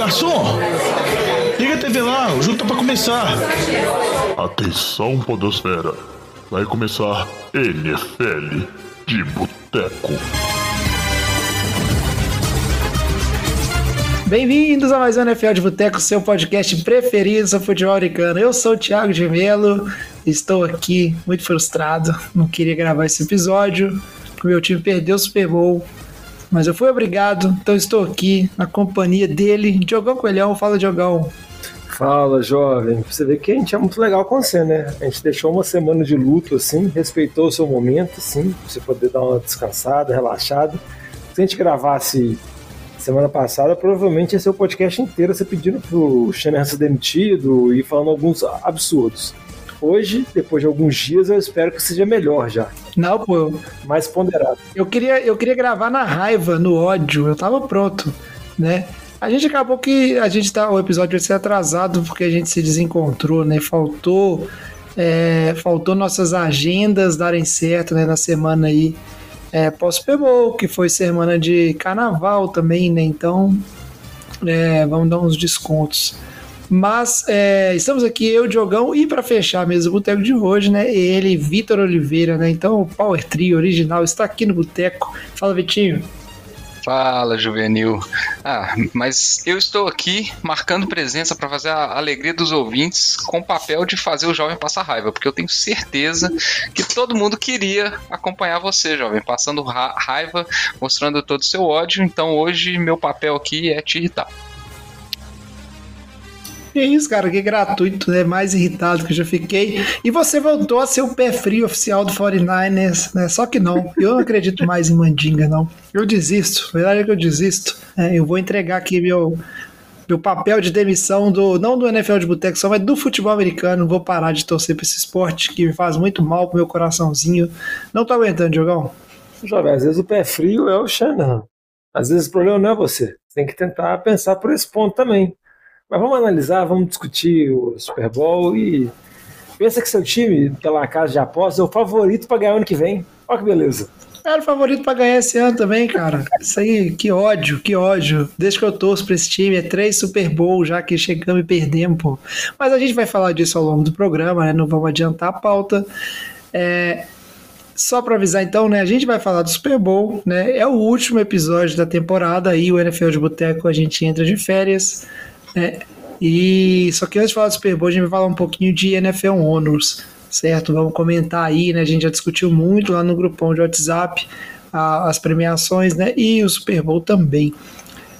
garçom! Liga a TV lá, o jogo tá pra começar. Atenção, Podosfera. Vai começar NFL de Boteco. Bem-vindos a mais um NFL de Boteco, seu podcast preferido sobre futebol americano. Eu sou o Thiago de Melo, estou aqui muito frustrado, não queria gravar esse episódio, porque meu time perdeu o Super Bowl, mas eu fui obrigado, então estou aqui na companhia dele, Diogão Coelhão. Fala, Diogão. Fala, jovem. Você vê que a gente é muito legal com você, né? A gente deixou uma semana de luto, assim, respeitou o seu momento, assim, pra você poder dar uma descansada, relaxada. Se a gente gravasse semana passada, provavelmente ia ser o podcast inteiro você pedindo pro Shanahan ser demitido e falando alguns absurdos. Hoje, depois de alguns dias, eu espero que seja melhor já. Não, pô. Mais ponderado. Eu queria, eu queria gravar na raiva, no ódio. Eu tava pronto, né? A gente acabou que a gente tá. O episódio vai ser atrasado porque a gente se desencontrou, né? Faltou. É, faltou nossas agendas darem certo né, na semana aí é, pós-Super Bowl, que foi semana de carnaval também, né? Então é, vamos dar uns descontos. Mas é, estamos aqui, eu, Diogão, e para fechar mesmo o boteco de hoje, né? Ele, Vitor Oliveira, né? Então o Power Trio original está aqui no boteco. Fala, Vitinho. Fala, juvenil. Ah, mas eu estou aqui marcando presença para fazer a alegria dos ouvintes com o papel de fazer o jovem passar raiva, porque eu tenho certeza que todo mundo queria acompanhar você, jovem, passando ra raiva, mostrando todo o seu ódio. Então hoje meu papel aqui é te irritar. Que isso, cara, que gratuito, né? Mais irritado que eu já fiquei. E você voltou a ser o pé frio oficial do 49ers, né? Só que não, eu não acredito mais em Mandinga, não. Eu desisto, a verdade é que eu desisto. É, eu vou entregar aqui meu, meu papel de demissão do não do NFL de boteco só, mas do futebol americano. Vou parar de torcer para esse esporte que me faz muito mal pro meu coraçãozinho. Não tô aguentando, Jogão. Jovem, às vezes o pé frio é o Shannon. Às vezes o problema não é. Você tem que tentar pensar por esse ponto também. Mas vamos analisar, vamos discutir o Super Bowl e pensa que seu time, pela casa de apostas, é o favorito para ganhar ano que vem. Olha que beleza. Era o favorito para ganhar esse ano também, cara. Isso aí, que ódio, que ódio. Desde que eu torço pra esse time, é três Super Bowl já que chegamos e perdemos, pô. Mas a gente vai falar disso ao longo do programa, né? Não vamos adiantar a pauta. É, só para avisar então, né, a gente vai falar do Super Bowl, né? É o último episódio da temporada aí, o NFL de Boteco, a gente entra de férias. É, e só que antes de falar do Super Bowl, a gente vai falar um pouquinho de NFL Honors, certo? Vamos comentar aí, né? A gente já discutiu muito lá no grupão de WhatsApp a, as premiações, né? E o Super Bowl também.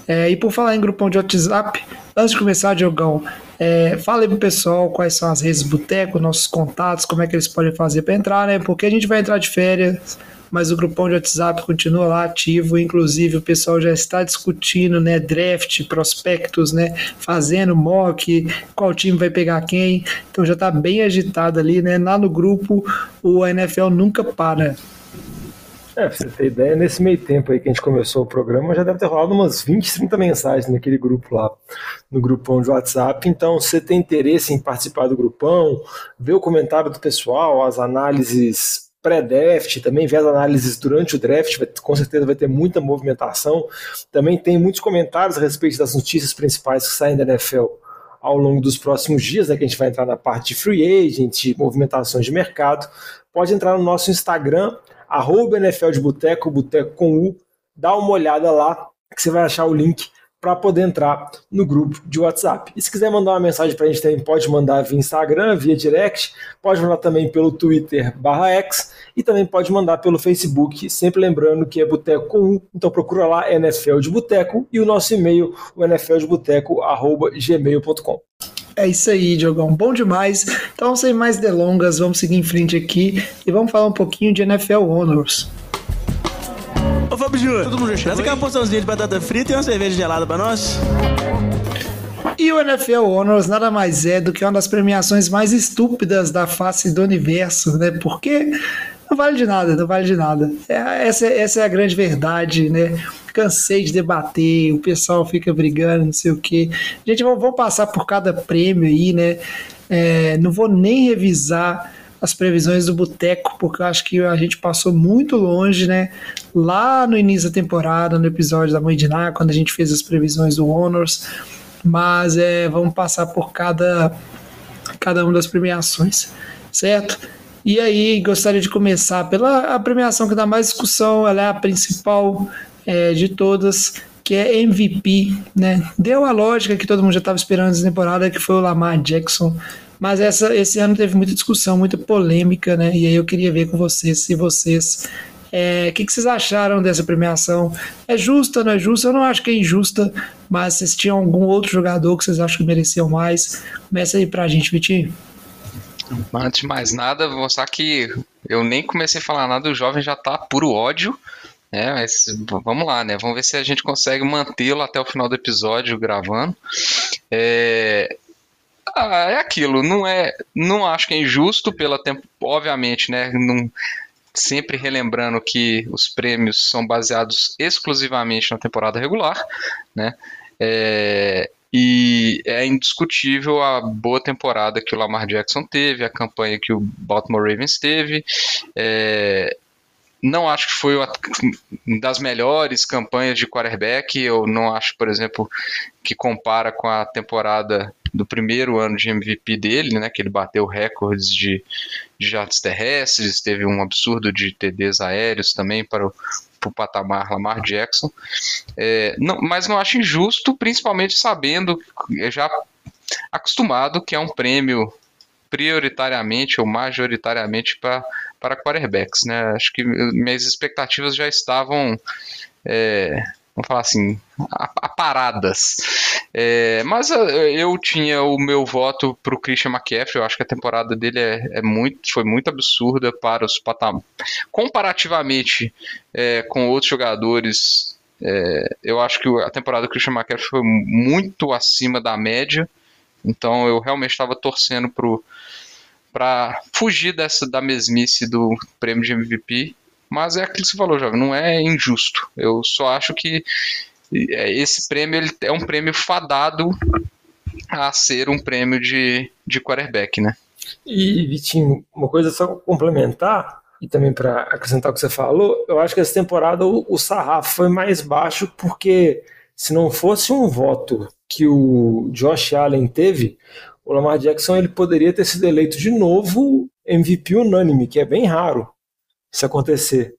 É, e por falar em grupão de WhatsApp, antes de começar, Diogão, é, fala aí pro pessoal quais são as redes do Boteco, nossos contatos, como é que eles podem fazer para entrar, né? Porque a gente vai entrar de férias, mas o grupão de WhatsApp continua lá ativo, inclusive o pessoal já está discutindo, né, draft, prospectos, né, fazendo mock, qual time vai pegar quem, então já está bem agitado ali, né, lá no grupo o NFL nunca para. É, pra você ter ideia, nesse meio tempo aí que a gente começou o programa, já deve ter rolado umas 20, 30 mensagens naquele grupo lá, no grupão de WhatsApp. Então, se você tem interesse em participar do grupão, ver o comentário do pessoal, as análises pré-draft, também ver as análises durante o draft, vai, com certeza vai ter muita movimentação. Também tem muitos comentários a respeito das notícias principais que saem da NFL ao longo dos próximos dias, né, que a gente vai entrar na parte de free agent, de movimentações de mercado. Pode entrar no nosso Instagram, arroba NFL de Boteco, Boteco com U, dá uma olhada lá, que você vai achar o link para poder entrar no grupo de WhatsApp. E se quiser mandar uma mensagem para a gente também, pode mandar via Instagram, via direct, pode mandar também pelo Twitter barra X e também pode mandar pelo Facebook, sempre lembrando que é Boteco com um, então procura lá NFL de Boteco e o nosso e-mail, o nfldeboteco.gmail.com. É isso aí, Diogão. Bom demais. Então, sem mais delongas, vamos seguir em frente aqui e vamos falar um pouquinho de NFL Honors. Ô Fábio Júnior, todo mundo já traz aquela porçãozinha de batata frita e uma cerveja gelada pra nós. E o NFL Honors nada mais é do que uma das premiações mais estúpidas da face do universo, né? Porque não vale de nada, não vale de nada. É, essa, essa é a grande verdade, né? Cansei de debater, o pessoal fica brigando, não sei o quê. Gente, vamos, vamos passar por cada prêmio aí, né? É, não vou nem revisar as previsões do Boteco, porque eu acho que a gente passou muito longe, né? Lá no início da temporada, no episódio da Mãe de Ná, quando a gente fez as previsões do Honors. mas é, vamos passar por cada, cada uma das premiações, certo? E aí, gostaria de começar pela a premiação que dá mais discussão, ela é a principal é, de todas, que é MVP, né? Deu a lógica que todo mundo já estava esperando essa temporada, que foi o Lamar Jackson, mas essa, esse ano teve muita discussão, muita polêmica, né? E aí eu queria ver com vocês se vocês é, o que, que, vocês acharam dessa premiação? É justa, não é justa? Eu não acho que é injusta, mas vocês tinham algum outro jogador que vocês acham que mereciam mais? Começa aí pra gente, Vitinho. Antes de mais nada, vou mostrar que eu nem comecei a falar nada, o jovem já tá puro ódio. É, mas vamos lá, né? Vamos ver se a gente consegue mantê-lo até o final do episódio gravando. É, ah, é aquilo, não é, não acho que é injusto pela tempo, obviamente, né? Não, sempre relembrando que os prêmios são baseados exclusivamente na temporada regular, né? É, e é indiscutível a boa temporada que o Lamar Jackson teve, a campanha que o Baltimore Ravens teve. É, não acho que foi uma das melhores campanhas de quarterback. Eu não acho, por exemplo, que compara com a temporada do primeiro ano de MVP dele, né, que ele bateu recordes de, de jardas terrestres, teve um absurdo de TDs aéreos também para o, para o patamar Lamar Jackson. É, não, mas não acho injusto, principalmente sabendo, já acostumado que é um prêmio prioritariamente ou majoritariamente para para quarterbacks, né? Acho que minhas expectativas já estavam é, vamos falar assim, aparadas. É, mas é, eu tinha o meu voto para o Christian McCaffrey, eu acho que a temporada dele é, é muito, foi muito absurda para os patamares. Comparativamente é, com outros jogadores, é, eu acho que a temporada do Christian McCaffrey foi muito acima da média, então eu realmente estava torcendo para fugir dessa da mesmice do prêmio de MVP mas é aquilo que você falou, jovem, não é injusto. Eu só acho que é, esse prêmio ele é um prêmio fadado a ser um prêmio de, de quarterback, né? E, Vitinho, uma coisa só complementar, e também para acrescentar o que você falou, eu acho que essa temporada o, o sarrafo foi mais baixo porque se não fosse um voto que o Josh Allen teve, o Lamar Jackson ele poderia ter sido eleito de novo MVP unânime, que é bem raro isso acontecer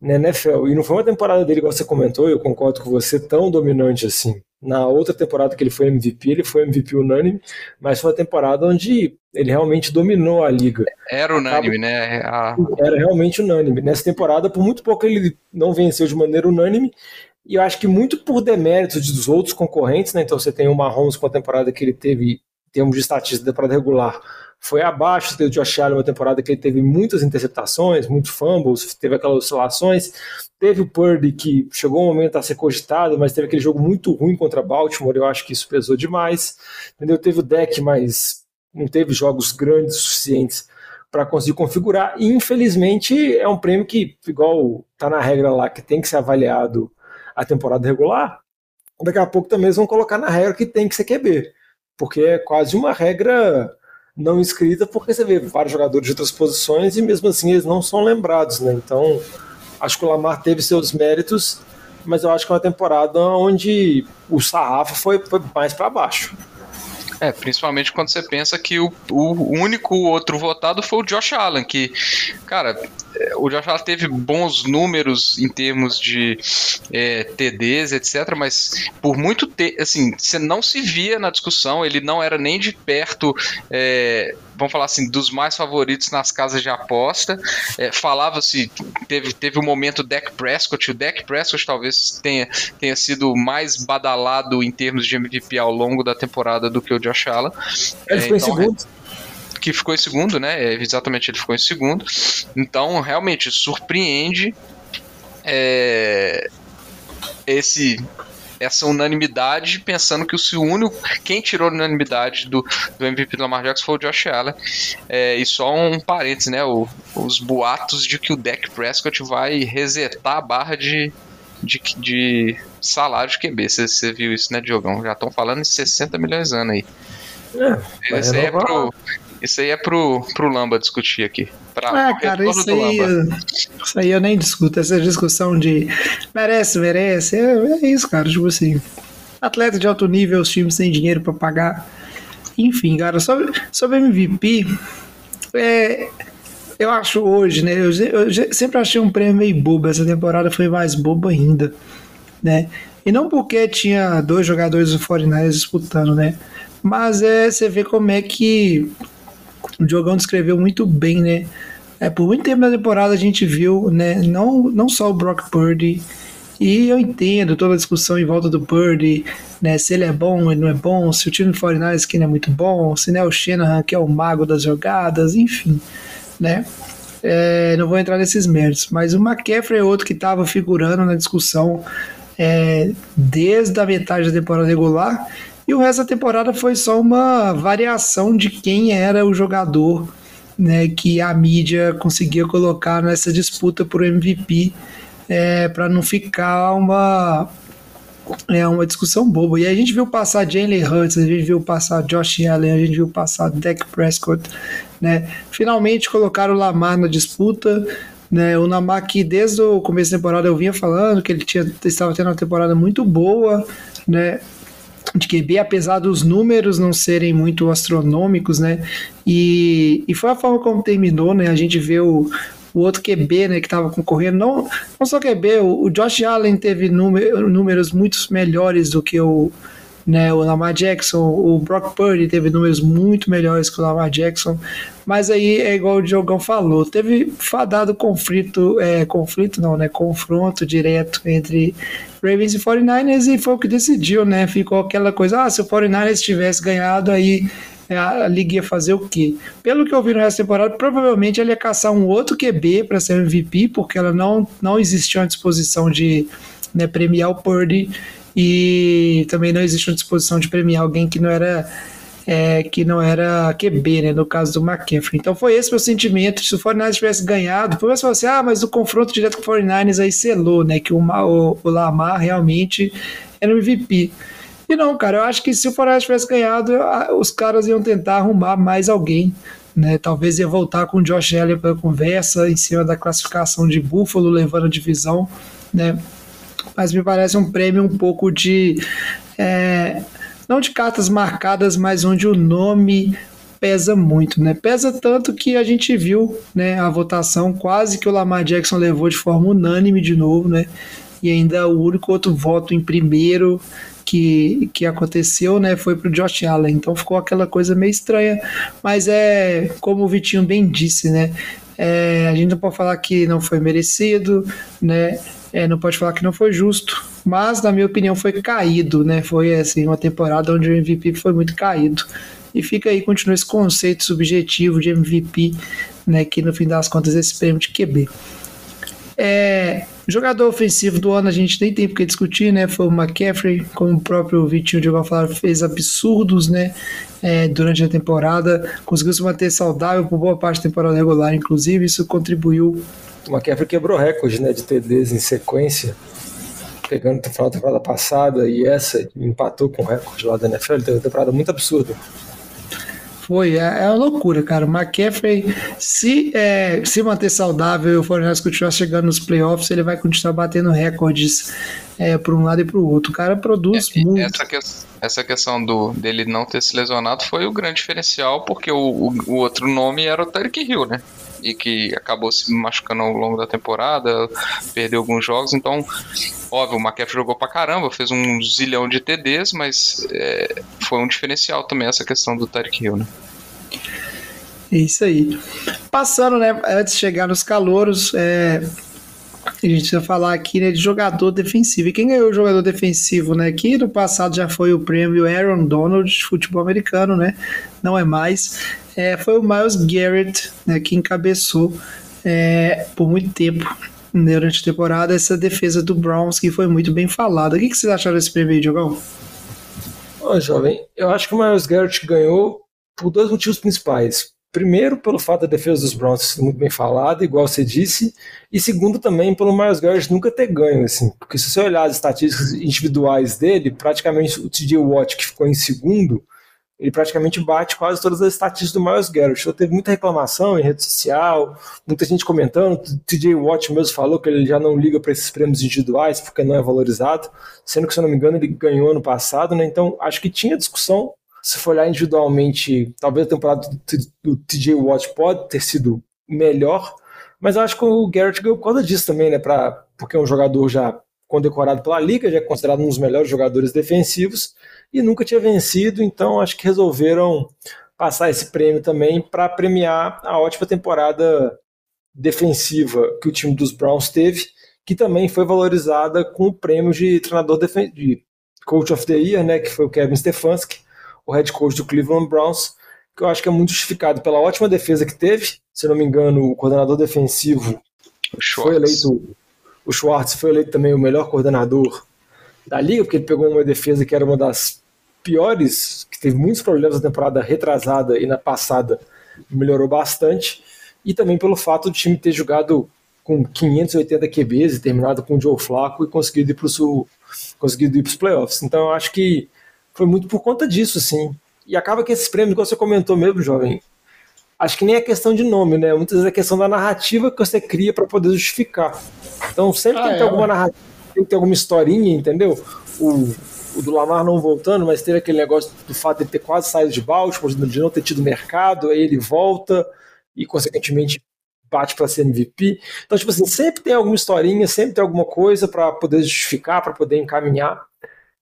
na NFL. E não foi uma temporada dele, igual você comentou, eu concordo com você, tão dominante assim. Na outra temporada que ele foi MVP, ele foi MVP unânime, mas foi uma temporada onde ele realmente dominou a liga. Era unânime, Acaba... né? A... Era realmente unânime. Nessa temporada, por muito pouco, ele não venceu de maneira unânime, e eu acho que muito por deméritos dos outros concorrentes, né? Então você tem o Mahomes com a temporada que ele teve, em termos de estatística, temporada regular, foi abaixo do Josh Allen, uma temporada que ele teve muitas interceptações, muitos fumbles, teve aquelas oscilações. Teve o Purdy que chegou um momento a ser cogitado, mas teve aquele jogo muito ruim contra Baltimore, eu acho que isso pesou demais. Entendeu? Teve o deck, mas não teve jogos grandes suficientes para conseguir configurar. E infelizmente é um prêmio que, igual tá na regra lá, que tem que ser avaliado a temporada regular, daqui a pouco também eles vão colocar na regra que tem que ser QB. Porque é quase uma regra não escrita, porque você vê vários jogadores de outras posições e mesmo assim eles não são lembrados, né? Então, acho que o Lamar teve seus méritos, mas eu acho que é uma temporada onde o sarrafo foi, foi mais para baixo. É, principalmente quando você pensa que o, o único outro votado foi o Josh Allen, que, cara, o Josh Allen teve bons números em termos de é, TDs, etc., mas por muito tempo, assim, você não se via na discussão, ele não era nem de perto. É, vamos falar assim, dos mais favoritos nas casas de aposta. É, Falava-se, teve, teve um momento Dak Prescott, o Dak Prescott talvez tenha, tenha sido mais badalado em termos de MVP ao longo da temporada do que o Josh Allen. Ele é, ficou então, em segundo. Que ficou em segundo, né? É, exatamente, ele ficou em segundo. Então, realmente, surpreende é, esse essa unanimidade, pensando que o único. Quem tirou a unanimidade do, do MVP do Lamar Jackson foi o Josh Allen. É, e só um parênteses, né? O, os boatos de que o Dak Prescott vai resetar a barra de, de, de salário de QB. Você viu isso, né, Diogão? Já estão falando em 60 milhões de anos aí. É, aí é pro, isso aí é pro, pro Lamba discutir aqui. Pra ah, cara, isso aí, isso aí eu nem discuto. Essa discussão de merece, merece. É, é isso, cara. Tipo assim. atleta de alto nível, os times têm dinheiro para pagar. Enfim, cara, sobre, sobre MVP, é, eu acho hoje, né? Eu, eu, sempre achei um prêmio meio bobo. Essa temporada foi mais bobo ainda, né? E não porque tinha dois jogadores do 49 disputando, né? Mas é, você vê como é que o Diogão descreveu muito bem, né? É, por muito tempo na temporada a gente viu, né? Não, não só o Brock Purdy, e eu entendo toda a discussão em volta do Purdy, né? Se ele é bom, ele não é bom, se o time do 49 que não é muito bom, se não é o Shanahan que é o mago das jogadas, enfim, né? É, não vou entrar nesses méritos, mas o McCaffrey é outro que estava figurando na discussão é, desde a metade da temporada regular e o resto da temporada foi só uma variação de quem era o jogador né, que a mídia conseguia colocar nessa disputa por MVP é, para não ficar uma é uma discussão boba. E a gente viu passar Jalen Hurts, a gente viu passar Josh Allen, a gente viu passar Dak Prescott, né? Finalmente colocaram o Lamar na disputa, né? O Lamar que desde o começo da temporada eu vinha falando que ele tinha, estava tendo uma temporada muito boa, né? De QB, apesar dos números não serem muito astronômicos, né? E, e foi a forma como terminou, né? A gente vê o, o outro QB, né, que estava concorrendo, não, não só QB, o, o Josh Allen teve número, números muito melhores do que o, né, o Lamar Jackson, o Brock Purdy teve números muito melhores que o Lamar Jackson, mas aí é igual o Diogão falou, teve fadado conflito, é, conflito não, né, confronto direto entre Ravens e 49ers e foi o que decidiu, né, ficou aquela coisa, ah, se o 49ers tivesse ganhado aí é, a liga ia fazer o quê? Pelo que eu vi da temporada, provavelmente ele ia caçar um outro QB para ser MVP, porque ela não, não existiu a disposição de né, premiar o Purdy e também não existe uma disposição de premiar alguém que não era é, que não era QB, né, no caso do McCaffrey. Então foi esse meu sentimento. Se o 49ers tivesse ganhado, mais que assim, ah, mas o confronto direto com o 49ers aí selou, né, que o, o, o Lamar realmente era o MVP. E não, cara, eu acho que se o 49ers tivesse ganhado, os caras iam tentar arrumar mais alguém. Né, talvez ia voltar com o Josh Allen para conversa em cima da classificação de Buffalo, levando a divisão, né? Mas me parece um prêmio um pouco de é, não de cartas marcadas, mas onde o nome pesa muito, né? Pesa tanto que a gente viu, né, a votação quase que o Lamar Jackson levou de forma unânime de novo, né? E ainda o único outro voto em primeiro que, que aconteceu, né, foi pro Josh Allen. Então ficou aquela coisa meio estranha, mas é como o Vitinho bem disse, né? É, a gente não pode falar que não foi merecido, né? É, não pode falar que não foi justo, mas na minha opinião foi caído, né? Foi assim uma temporada onde o MVP foi muito caído. E fica aí, continua esse conceito subjetivo de MVP, né? Que no fim das contas é esse prêmio de QB. É, jogador ofensivo do ano a gente nem tem porque discutir, né? Foi o McCaffrey, como o próprio Vitinho de falar, fez absurdos, né? É, durante a temporada, conseguiu se manter saudável por boa parte da temporada regular, inclusive, isso contribuiu o McCaffrey quebrou recorde né, de TDs em sequência, pegando da temporada passada e essa, empatou com o recorde lá da NFL. Ele teve uma temporada muito absurda. Foi, é, é uma loucura, cara. O McCaffrey, se, é, se manter saudável e o Fortnite continuar chegando nos playoffs, ele vai continuar batendo recordes é, para um lado e para o outro. O cara produz é, muito. Essa, que, essa questão do, dele não ter se lesionado foi o grande diferencial, porque o, o, o outro nome era o Tarek Hill, né? E que acabou se machucando ao longo da temporada, perdeu alguns jogos, então, óbvio, o McCaffrey jogou pra caramba, fez um zilhão de TDs, mas é, foi um diferencial também essa questão do Tyreek Hill, né? Isso aí. Passando, né, antes de chegar nos calouros, é, a gente vai falar aqui né, de jogador defensivo. E quem ganhou o jogador defensivo, né? Que no passado já foi o prêmio Aaron Donald de futebol americano, né? Não é mais é, foi o Miles Garrett né, que encabeçou é, por muito tempo durante a temporada essa defesa do Browns que foi muito bem falada. O que, que vocês acharam desse prêmio, Diogão? Ô, jovem, eu acho que o Miles Garrett ganhou por dois motivos principais. Primeiro, pelo fato da defesa dos Browns ser muito bem falada, igual você disse, e segundo também pelo Miles Garrett nunca ter ganho, assim, porque se você olhar as estatísticas individuais dele, praticamente o TJ Watt que ficou em segundo, ele praticamente bate quase todas as estatísticas do Miles Garrett. Então, teve muita reclamação em rede social, muita gente comentando. O TJ Watt mesmo falou que ele já não liga para esses prêmios individuais porque não é valorizado, sendo que, se eu não me engano, ele ganhou ano passado, né? Então, acho que tinha discussão. Se for olhar individualmente, talvez a temporada do TJ Watt pode ter sido melhor, mas acho que o Garrett ganhou por causa disso também, né? Pra, porque é um jogador já condecorado pela liga, já é considerado um dos melhores jogadores defensivos e nunca tinha vencido, então acho que resolveram passar esse prêmio também para premiar a ótima temporada defensiva que o time dos Browns teve, que também foi valorizada com o prêmio de treinador de Coach of the Year, né, que foi o Kevin Stefanski, o head coach do Cleveland Browns, que eu acho que é muito justificado pela ótima defesa que teve. Se não me engano, o coordenador defensivo foi eleito o Schwartz foi eleito também o melhor coordenador da liga, porque ele pegou uma defesa que era uma das piores, que teve muitos problemas na temporada retrasada e na passada melhorou bastante, e também pelo fato do time ter jogado com 580 QBs e terminado com o Joe Flacco e conseguido ir para os playoffs. Então eu acho que foi muito por conta disso, sim. E acaba que esses prêmios, como você comentou mesmo, jovem, acho que nem é questão de nome, né? Muitas vezes é questão da narrativa que você cria para poder justificar. Então sempre ah, tem que ter é, alguma narrativa, tem que ter alguma historinha, entendeu? O, o do Lamar não voltando, mas ter aquele negócio do fato de ele ter quase saído de Baltimore, de não ter tido mercado, aí ele volta e, consequentemente, bate para ser MVP. Então, tipo assim, sempre tem alguma historinha, sempre tem alguma coisa para poder justificar, para poder encaminhar.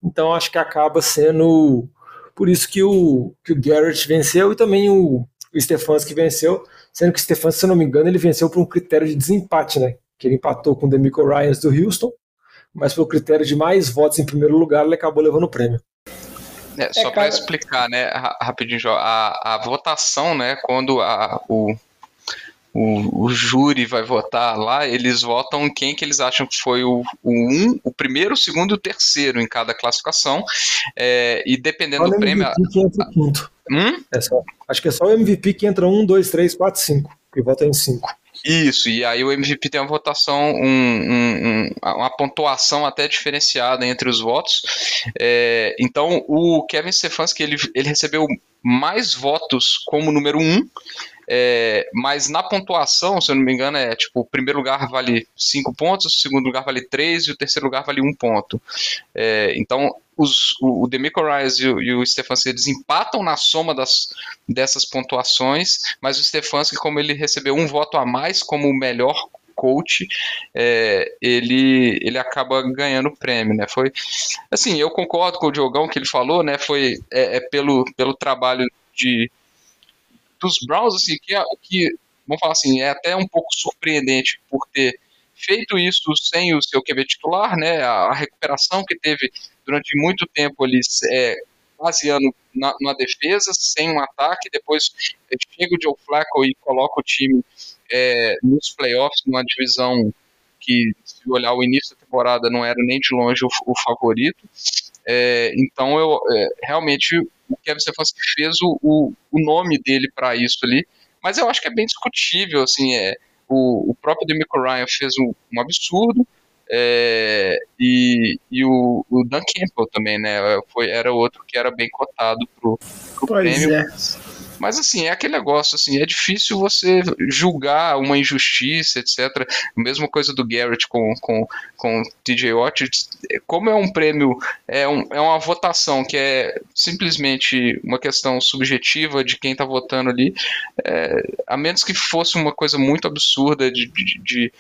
Então, acho que acaba sendo por isso que o, que o Garrett venceu e também o, o Stefanski venceu, sendo que o Stefanski, se eu não me engano, ele venceu por um critério de desempate, né? Que ele empatou com o Demico Ryans do Houston, mas pelo critério de mais votos em primeiro lugar, ele acabou levando o prêmio. É, só é, para explicar, né, rapidinho, a, a votação, né, quando a, o, o, o, júri vai votar lá, eles votam quem que eles acham que foi o, o um, o primeiro, o segundo e o terceiro em cada classificação. É, e dependendo do prêmio. Que entra quinto. Hum? É só, acho que é só o MVP que entra um, dois, três, quatro, cinco. Que vota em cinco. Isso, e aí o MVP tem uma votação, um, um, um, uma pontuação até diferenciada entre os votos. É, então o Kevin Stefanski ele, ele recebeu mais votos como número um é, mas na pontuação, se eu não me engano, é tipo, o primeiro lugar vale 5 pontos, o segundo lugar vale 3 e o terceiro lugar vale 1 um ponto. É, então, os, o, o Demico Rice e o, e o Stefanski eles empatam na soma das, dessas pontuações, mas o Stefanski, como ele recebeu um voto a mais como o melhor coach, é, ele, ele acaba ganhando o prêmio, né? Foi assim, eu concordo com o Diogão que ele falou, né? Foi é, é pelo, pelo trabalho de dos Browns, assim, que, é, que, vamos falar assim, é até um pouco surpreendente por ter feito isso sem o seu QB titular, né? A, recuperação que teve durante muito tempo ali, é, baseando na, na, defesa, sem um ataque, depois chega o Joe Flacco e coloca o time é, nos playoffs, numa divisão que, se olhar o início da temporada, não era nem de longe o, o favorito. É, então, eu é, realmente o Kevin Stefanski fez o, o, o nome dele para isso ali, mas eu acho que é bem discutível, assim, é, o, o próprio Demico Ryan fez um, um absurdo, é, e, e o, o Dan Campbell também, né, foi, era outro que era bem cotado pro, pro pois prêmio. É. Mas assim, é aquele negócio, assim, é difícil você julgar uma injustiça, etc. Mesma coisa do Garrett com, com, com TJ Watt. Como é um prêmio, é, um, é uma votação que é simplesmente uma questão subjetiva de quem está votando ali, é, a menos que fosse uma coisa muito absurda de, de, de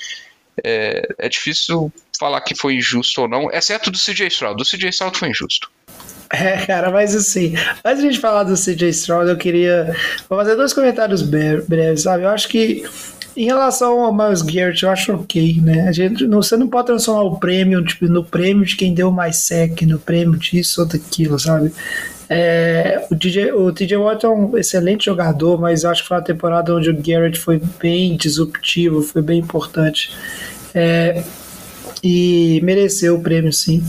é, é, difícil falar que foi injusto ou não, exceto do CJ Stroud. Do CJ Stroud foi injusto. É, cara, mas assim, antes de a gente falar do CJ Stroud, eu queria fazer dois comentários breves, sabe? Eu acho que em relação ao Miles Garrett, eu acho ok, né? A gente, você não pode transformar o prêmio tipo, no prêmio de quem deu mais sec, no prêmio disso ou daquilo, sabe? É, o, DJ, o TJ Watt é um excelente jogador, mas acho que foi uma temporada onde o Garrett foi bem disruptivo, foi bem importante. É, e mereceu o prêmio, sim.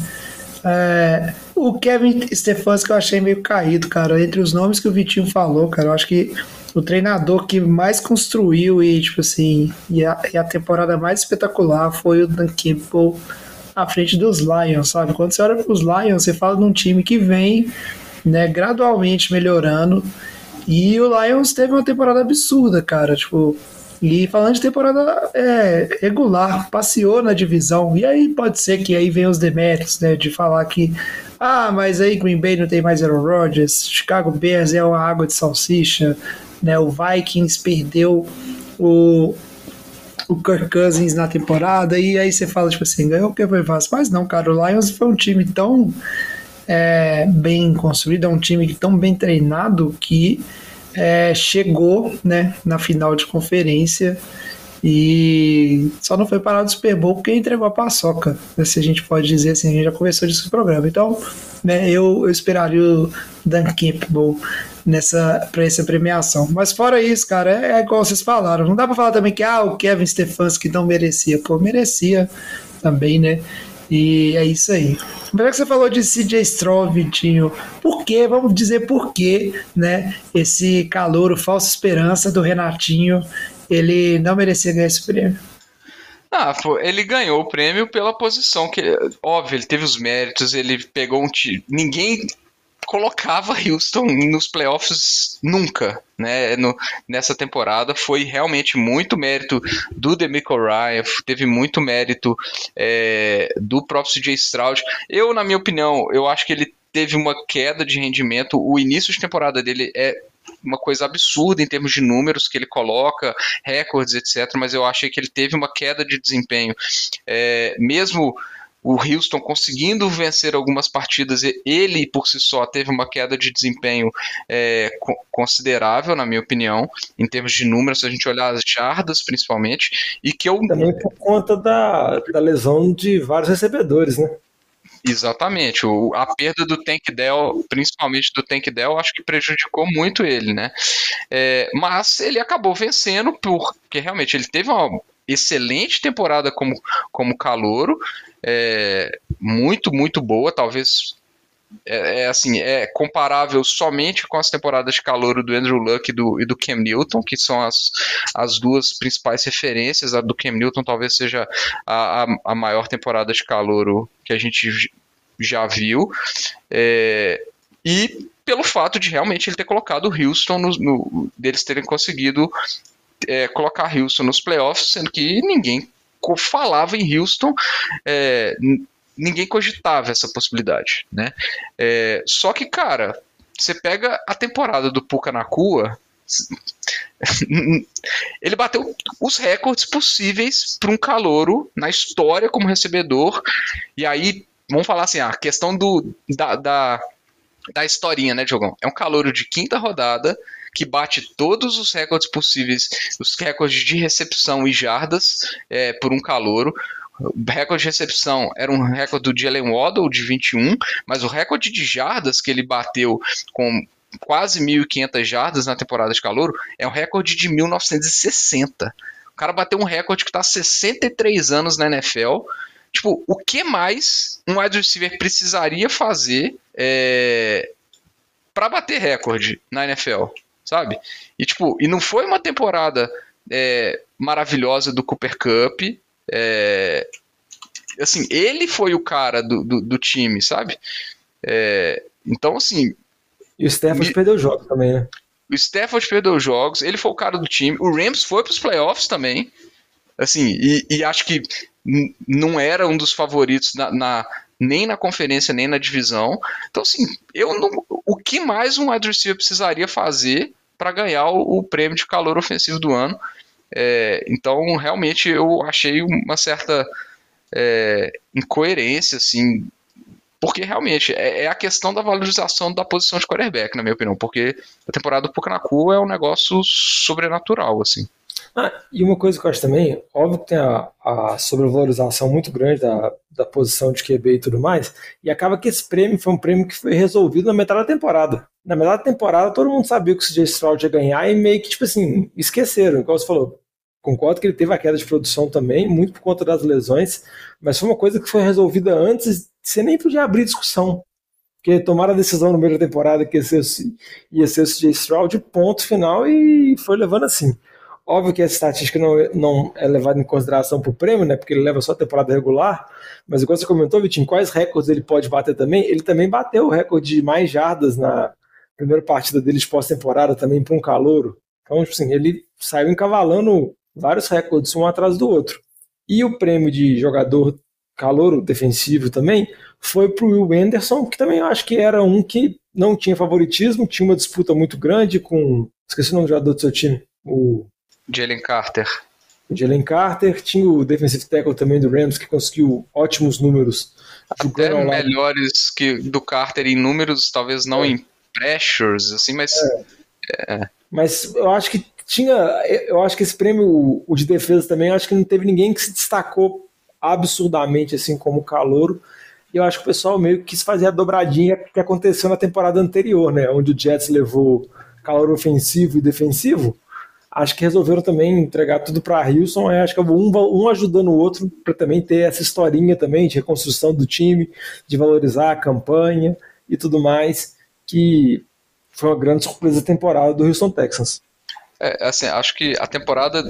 É, o Kevin Stefanski eu achei meio caído, cara. Entre os nomes que o Vitinho falou, cara, eu acho que o treinador que mais construiu e, tipo assim, e a, e a temporada mais espetacular foi o Dan Campbell à frente dos Lions, sabe? Quando você olha para os Lions, você fala de um time que vem né, gradualmente melhorando. E o Lions teve uma temporada absurda, cara. Tipo, e falando de temporada é, regular, passeou na divisão. E aí pode ser que aí venham os deméritos, né? De falar que, ah, mas aí Green Bay não tem mais Aaron Rodgers, Chicago Bears é uma água de salsicha, né? O Vikings perdeu o, o Kirk Cousins na temporada. E aí você fala, tipo assim, ganhou o que foi fácil. Mas não, cara, o Lions foi um time tão é, bem construído, é um time tão bem treinado que é, chegou né, na final de conferência e só não foi parado do Super Bowl porque entregou a paçoca, né, se a gente pode dizer assim, a gente já conversou disso no programa. Então, né, eu, eu esperaria o Dan Campbell nessa para essa premiação. Mas fora isso, cara, é, é, igual vocês falaram. Não dá para falar também que ah, o Kevin Stefanski não merecia. Pô, merecia também, né? E é isso aí. Mas é que você falou de CJ Stroll, Vitinho, por que, vamos dizer por que, né, esse calor, falsa esperança do Renatinho, ele não merecia ganhar esse prêmio? Ah, ele ganhou o prêmio pela posição que, óbvio, ele teve os méritos, ele pegou um time. Ninguém colocava Houston nos playoffs nunca, né? No, nessa temporada foi realmente muito mérito do Demico Ryan, teve muito mérito é, do próprio CJ Stroud. Eu, na minha opinião, eu acho que ele teve uma queda de rendimento. O início de temporada dele é uma coisa absurda em termos de números que ele coloca, recordes, etc. Mas eu achei que ele teve uma queda de desempenho, é, mesmo o Houston conseguindo vencer algumas partidas, ele por si só teve uma queda de desempenho é, considerável, na minha opinião, em termos de números, se a gente olhar as jardas principalmente, e que eu... Também por conta da, da lesão de vários recebedores, né? Exatamente. O, a perda do Tank Dell, principalmente do Tank Dell, acho que prejudicou muito ele, né? É, mas ele acabou vencendo porque realmente ele teve uma excelente temporada como, como calouro, é, muito, muito boa, talvez é, é, assim, é comparável somente com as temporadas de calor do Andrew Luck e do, e do Cam Newton, que são as, as duas principais referências. A do Cam Newton talvez seja a, a, a maior temporada de calor que a gente já viu. É, e pelo fato de realmente ele ter colocado o Houston, no, no deles terem conseguido é, colocar Houston nos playoffs, sendo que ninguém falava em Houston, é, ninguém cogitava essa possibilidade, né? É, só que, cara, você pega a temporada do Puka Nakua, ele bateu os recordes possíveis para um calouro na história como recebedor. E aí, vamos falar assim, a questão do, da, da, da historinha, né, Diogão? É um calouro de quinta rodada que bate todos os recordes possíveis, os recordes de recepção e jardas é, por um calouro. O recorde de recepção era um recorde do Jalen Waddle de 21, mas o recorde de jardas que ele bateu com quase 1.500 jardas na temporada de calouro é um recorde de 1960. O cara bateu um recorde que está há 63 anos na NFL. Tipo, o que mais um wide receiver precisaria fazer é, para bater recorde na NFL? Sabe? E tipo, e não foi uma temporada é, maravilhosa do Cooper Cup. É, assim, ele foi o cara do, do, do time, sabe? É, então, assim. E o Stafford me, perdeu jogos também, né? O Stafford perdeu jogos, ele foi o cara do time. O Rams foi para os playoffs também. Assim, e, e acho que não era um dos favoritos na, na, nem na conferência, nem na divisão. Então, assim, eu não, o que mais um wide receiver precisaria fazer para ganhar o, o, prêmio de calor ofensivo do ano? É, então, realmente, eu achei uma certa é, incoerência, assim, porque realmente é, é, a questão da valorização da posição de quarterback, na minha opinião, porque a temporada do Pucanacu é um negócio sobrenatural, assim. Ah, e uma coisa que eu acho também, óbvio que tem a, a sobrevalorização muito grande da, da posição de QB e tudo mais, e acaba que esse prêmio foi um prêmio que foi resolvido na metade da temporada. Na metade da temporada, todo mundo sabia que o CJ Stroud ia ganhar e meio que, tipo assim, esqueceram, igual você falou. Concordo que ele teve a queda de produção também, muito por conta das lesões, mas foi uma coisa que foi resolvida antes, você nem podia abrir discussão. Porque tomaram a decisão no meio da temporada que ia ser, ia ser o CJ Stroud, ponto final, e foi levando assim. Óbvio que essa estatística não, não é levada em consideração para o prêmio, né? Porque ele leva só a temporada regular. Mas igual você comentou, Vitinho, quais recordes ele pode bater também? Ele também bateu o recorde de mais jardas na primeira partida dele de pós-temporada também para um calouro. Então, tipo assim, ele saiu encavalando vários recordes um atrás do outro. E o prêmio de jogador calouro defensivo também foi para o Will Anderson, que também eu acho que era um que não tinha favoritismo, tinha uma disputa muito grande com. Esqueci o nome do jogador do seu time. O Jalen Carter. Jalen Carter, tinha o defensive tackle também do Rams que conseguiu ótimos números. Até melhores que do Carter em números, talvez não é. em pressures, assim, mas. É. É. Mas eu acho que tinha. Eu acho que esse prêmio, o de defesa também, eu acho que não teve ninguém que se destacou absurdamente assim como o Calouro. E eu acho que o pessoal meio que quis fazer a dobradinha que aconteceu na temporada anterior, né? Onde o Jets levou calor ofensivo e defensivo acho que resolveram também entregar tudo para Houston. É, acho que um, um ajudando o outro para também ter essa historinha também de reconstrução do time, de valorizar a campanha e tudo mais, que foi uma grande surpresa da temporada do Houston Texans. É, assim, acho que a temporada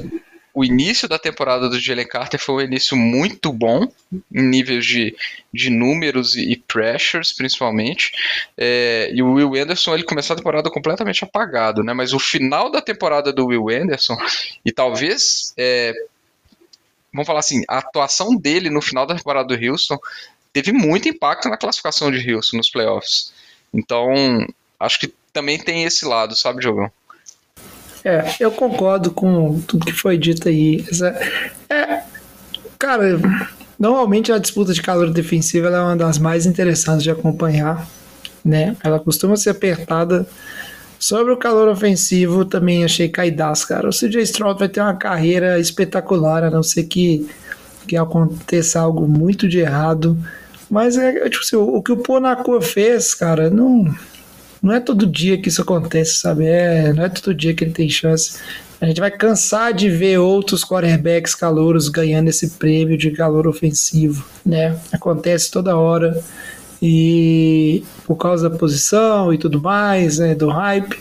o início da temporada do Jalen Carter foi um início muito bom, em níveis de, de números e, pressures, principalmente. É, e o Will Anderson ele começou a temporada completamente apagado, né? Mas o final da temporada do Will Anderson, e talvez, é, vamos falar assim, a atuação dele no final da temporada do Houston teve muito impacto na classificação de Houston nos playoffs. Então, acho que também tem esse lado, sabe, Diogão? É, eu concordo com tudo que foi dito aí. É, cara, normalmente a disputa de calor defensiva é uma das mais interessantes de acompanhar, né? Ela costuma ser apertada. Sobre o calor ofensivo, também achei caidaço, cara. O CJ Stroud vai ter uma carreira espetacular, a não ser que, que aconteça algo muito de errado. Mas é tipo assim, o, o que o Ponaco fez, cara, não não é todo dia que isso acontece, sabe? É, não é todo dia que ele tem chance. A gente vai cansar de ver outros quarterbacks calouros ganhando esse prêmio de calor ofensivo, né? Acontece toda hora. E por causa da posição e tudo mais, né, do hype.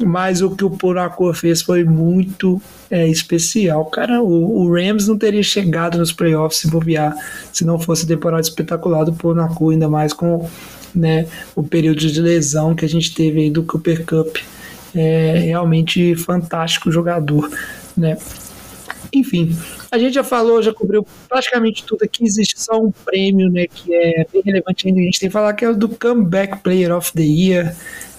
Mas o que o Puraco fez foi muito é, especial. Cara, o, o, Rams não teria chegado nos playoffs se bobear se não fosse a temporada espetacular do Puraco, ainda mais com né, o período de lesão que a gente teve aí do Cooper Cup. É realmente fantástico jogador, né? Enfim, a gente já falou, já cobriu praticamente tudo aqui. Existe só um prêmio, né, que é bem relevante ainda. A gente tem que falar que é o do Comeback Player of the Year,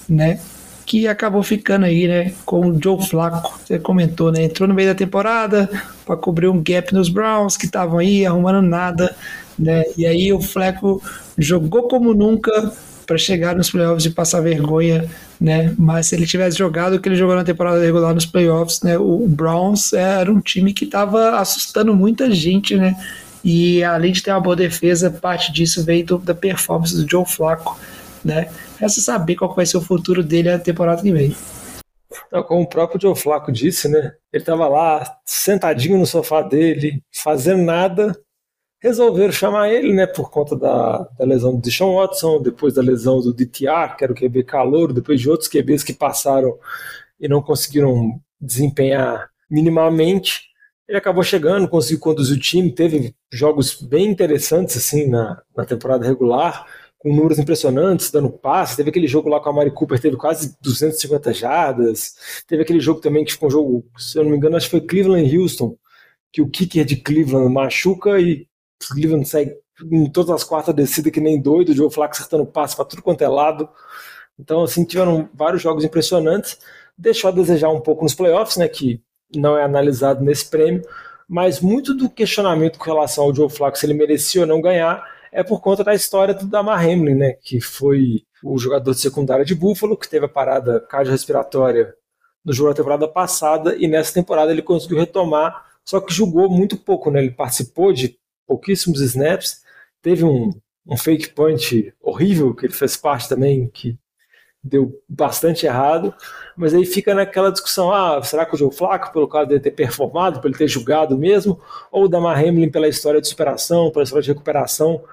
né? Que acabou ficando aí, né, com o Joe Flacco. Você comentou, né? Entrou no meio da temporada para cobrir um gap nos Browns que estavam aí arrumando nada, né? E aí o Fleco jogou como nunca para chegar nos playoffs e passar vergonha, né? Mas se ele tivesse jogado o que ele jogou na temporada regular nos playoffs, né? O Browns era um time que estava assustando muita gente, né? E além de ter uma boa defesa, parte disso veio da performance do Joe Flacco, né? Resta saber qual vai ser o futuro dele na temporada que vem. como o próprio Joe Flacco disse, né? Ele estava lá sentadinho no sofá dele, fazendo nada, resolveram chamar ele, né, por conta da, da lesão do Deshaun Watson, depois da lesão do DTR, que era o QB calor, depois de outros QBs que passaram e não conseguiram desempenhar minimamente. Ele acabou chegando, conseguiu conduzir o time, teve jogos bem interessantes assim na, na temporada regular, com números impressionantes, dando passe. Teve aquele jogo lá com a Mari Cooper, teve quase 250 jardas. Teve aquele jogo também que ficou um jogo, se eu não me engano, acho que foi Cleveland Houston, que o kicker de Cleveland machuca e Cleveland sai em todas as quartas descidas que nem doido, o Joe Flacco acertando passe para tudo quanto é lado. Então, assim, tiveram vários jogos impressionantes. Deixou a desejar um pouco nos playoffs, né, que não é analisado nesse prêmio, mas muito do questionamento com relação ao Joe Flacco, se ele merecia ou não ganhar, é por conta da história do Damar Hamlin, né, que foi o jogador de secundária de Buffalo, que teve a parada cardiorrespiratória no jogo da temporada passada, e nessa temporada ele conseguiu retomar, só que jogou muito pouco, né, ele participou de pouquíssimos snaps. Teve um, um fake punch horrível que ele fez parte também, que deu bastante errado, mas aí fica naquela discussão, ah, será que o Joe Flaco, pelo caso dele ter performado, por ele ter julgado mesmo, ou o Damar Hamlin pela história de superação, pela história de recuperação,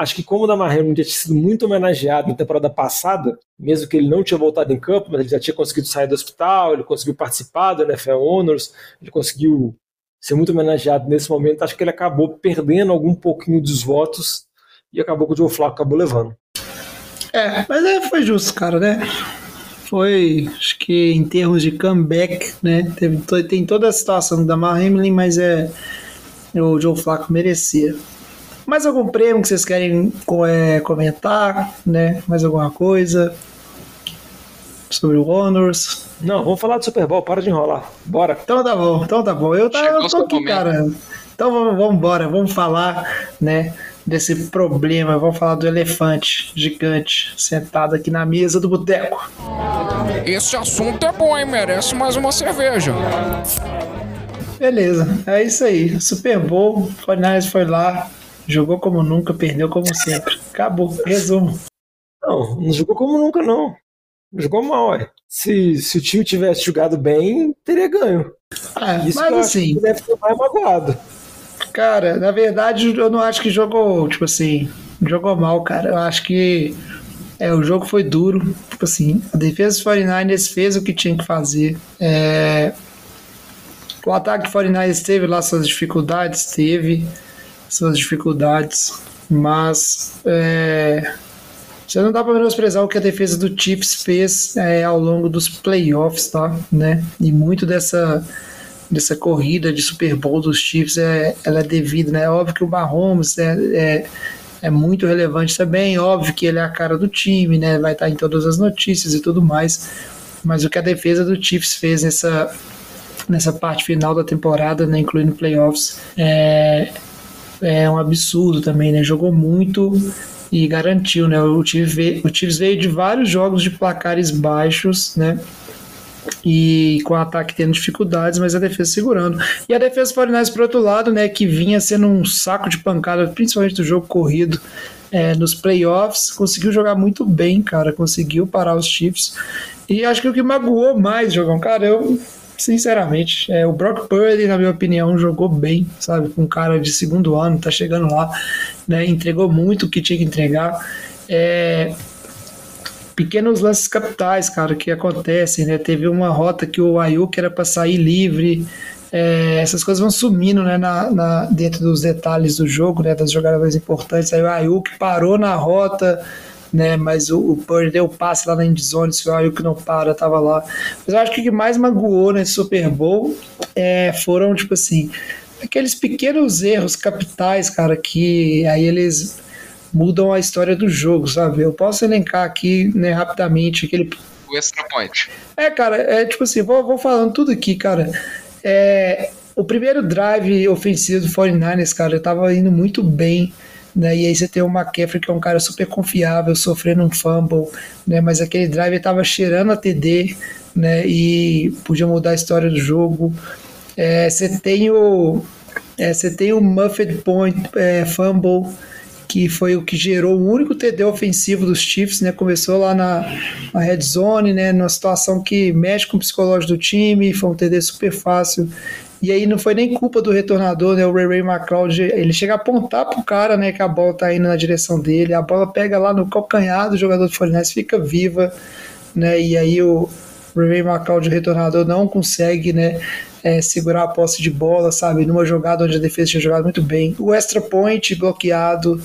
Acho que como o Damar Hamlin tinha sido muito homenageado na temporada passada, mesmo que ele não tinha voltado em campo, mas ele já tinha conseguido sair do hospital, ele conseguiu participar do NFL Honors, ele conseguiu ser muito homenageado nesse momento, acho que ele acabou perdendo algum pouquinho dos votos e acabou que o Joe Flacco acabou levando. É, mas é, foi justo, cara, né? Foi, acho que em termos de comeback, né? Teve, tem toda a situação Damar Hamlin, mas é o Joe Flacco merecia. Mais algum prêmio que vocês querem é, comentar, né? Mais alguma coisa sobre o Honors? Não, vamos falar do Super Bowl, para de enrolar. Bora. Então tá bom, então tá bom. Eu, tá, eu tô aqui, cara. Então vamos, vamos embora, vamos falar, né? Desse problema, vamos falar do elefante gigante sentado aqui na mesa do boteco. Esse assunto é bom, hein? Merece mais uma cerveja. Beleza, é isso aí. Super Bowl, 49 foi lá, Jogou como nunca, perdeu como sempre. Acabou, resumo. Não, não jogou como nunca, não. Jogou mal, é. Se, se o time tivesse jogado bem, teria ganho. É, Isso mas assim. deve ter mais magoado. Cara, na verdade, eu não acho que jogou, tipo assim, jogou mal, cara. Eu acho que é, o jogo foi duro. Tipo assim, a defesa dos 49ers fez o que tinha que fazer. É, o ataque do 49ers teve lá suas dificuldades, teve suas dificuldades, mas é, você não dá para menosprezar o que a defesa do Chiefs fez é, ao longo dos playoffs, tá? Né? E muito dessa dessa corrida de Super Bowl dos Chiefs é, ela é devida, né? É óbvio que o Mahomes é, é, é, muito relevante também, óbvio que ele é a cara do time, né? Vai estar em todas as notícias e tudo mais. Mas o que a defesa do Chiefs fez nessa, nessa parte final da temporada, né, incluindo playoffs, é, é um absurdo também, né? Jogou muito e garantiu, né? O Chiefs veio, o Chiefs veio de vários jogos de placares baixos, né? E com o ataque tendo dificuldades, mas a defesa segurando. E a defesa Foreigners, por outro lado, né? Que vinha sendo um saco de pancada, principalmente do jogo corrido. É, nos playoffs, conseguiu jogar muito bem, cara. Conseguiu parar os Chiefs. E acho que o que magoou mais, Jogão, cara, eu sinceramente. É, o Brock Purdy, na minha opinião, jogou bem, sabe? Com um cara de segundo ano, tá chegando lá, né? Entregou muito o que tinha que entregar. É, pequenos lances capitais, cara, que acontecem, né? Teve uma rota que o Ayuk era para sair livre. É, essas coisas vão sumindo né, na, na, dentro dos detalhes do jogo, né, das jogadas importantes. Aí o Ayuk parou na rota, né? Mas o, o Purdy deu o passe lá na endzone, se o Ayuk não para, tava lá. Mas eu acho que o que mais magoou nesse Super Bowl é, foram, tipo assim, aqueles pequenos erros capitais, cara, que aí eles mudam a história do jogo, sabe? Eu posso elencar aqui, né, rapidamente, aquele... O extra point. É, cara, é tipo assim, vou, vou falando tudo aqui, cara. É, o primeiro drive ofensivo do 49ers, cara, tava indo muito bem, né? E aí você tem o McCaffrey, que é um cara super confiável, sofrendo um fumble, né? Mas aquele drive estava cheirando a TD, né? E podia mudar a história do jogo. É, você tem o é, você tem o Muffet Point é, Fumble, que foi o que gerou o único TD ofensivo dos Chiefs, né? Começou lá na, na red zone, né? Numa situação que mexe com o psicológico do time, foi um TD super fácil. E aí não foi nem culpa do retornador, né? O Ray Ray McLeod, ele chega a apontar pro cara, né? Que a bola tá indo na direção dele, a bola pega lá no calcanhar do jogador do Fortaleza, fica viva, né? E aí o Ray Ray McLeod, o retornador, não consegue, né? É, segurar a posse de bola, sabe? Numa jogada onde a defesa tinha jogado muito bem. O extra point bloqueado,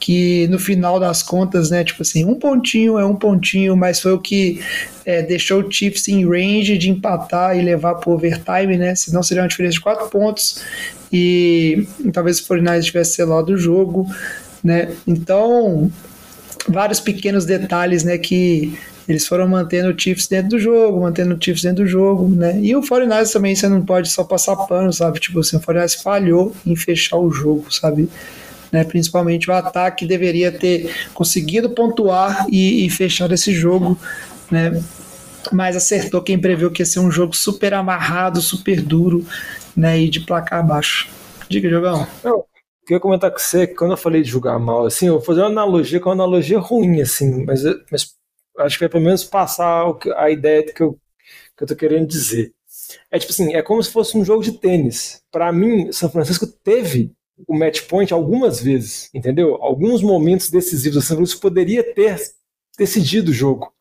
que no final das contas, né, tipo assim, um pontinho é um pontinho, mas foi o que é, deixou o Chiefs em range de empatar e levar para overtime, né, senão seria uma diferença de quatro pontos e, talvez o 49 tivesse selado o jogo, né, então vários pequenos detalhes, né, que eles foram mantendo o Chiefs dentro do jogo, mantendo o Chiefs dentro do jogo, né? E o 49 também você não pode só passar pano, sabe? Tipo assim, o 49 falhou em fechar o jogo, sabe? Né? Principalmente o ataque deveria ter conseguido pontuar e, e fechar esse jogo, né? Mas acertou quem previu que ia ser um jogo super amarrado, super duro, né? E de placar baixo. Diga, Jogão. Eu queria comentar com você que quando eu falei de jogar mal, assim, eu vou fazer uma analogia com é uma analogia ruim, assim, mas, mas acho que vai pelo menos passar a ideia que eu, que eu tô querendo dizer. É tipo assim, é como se fosse um jogo de tênis. Para mim, São Francisco teve o match point algumas vezes, entendeu? Alguns momentos decisivos. O San Francisco poderia ter decidido o jogo.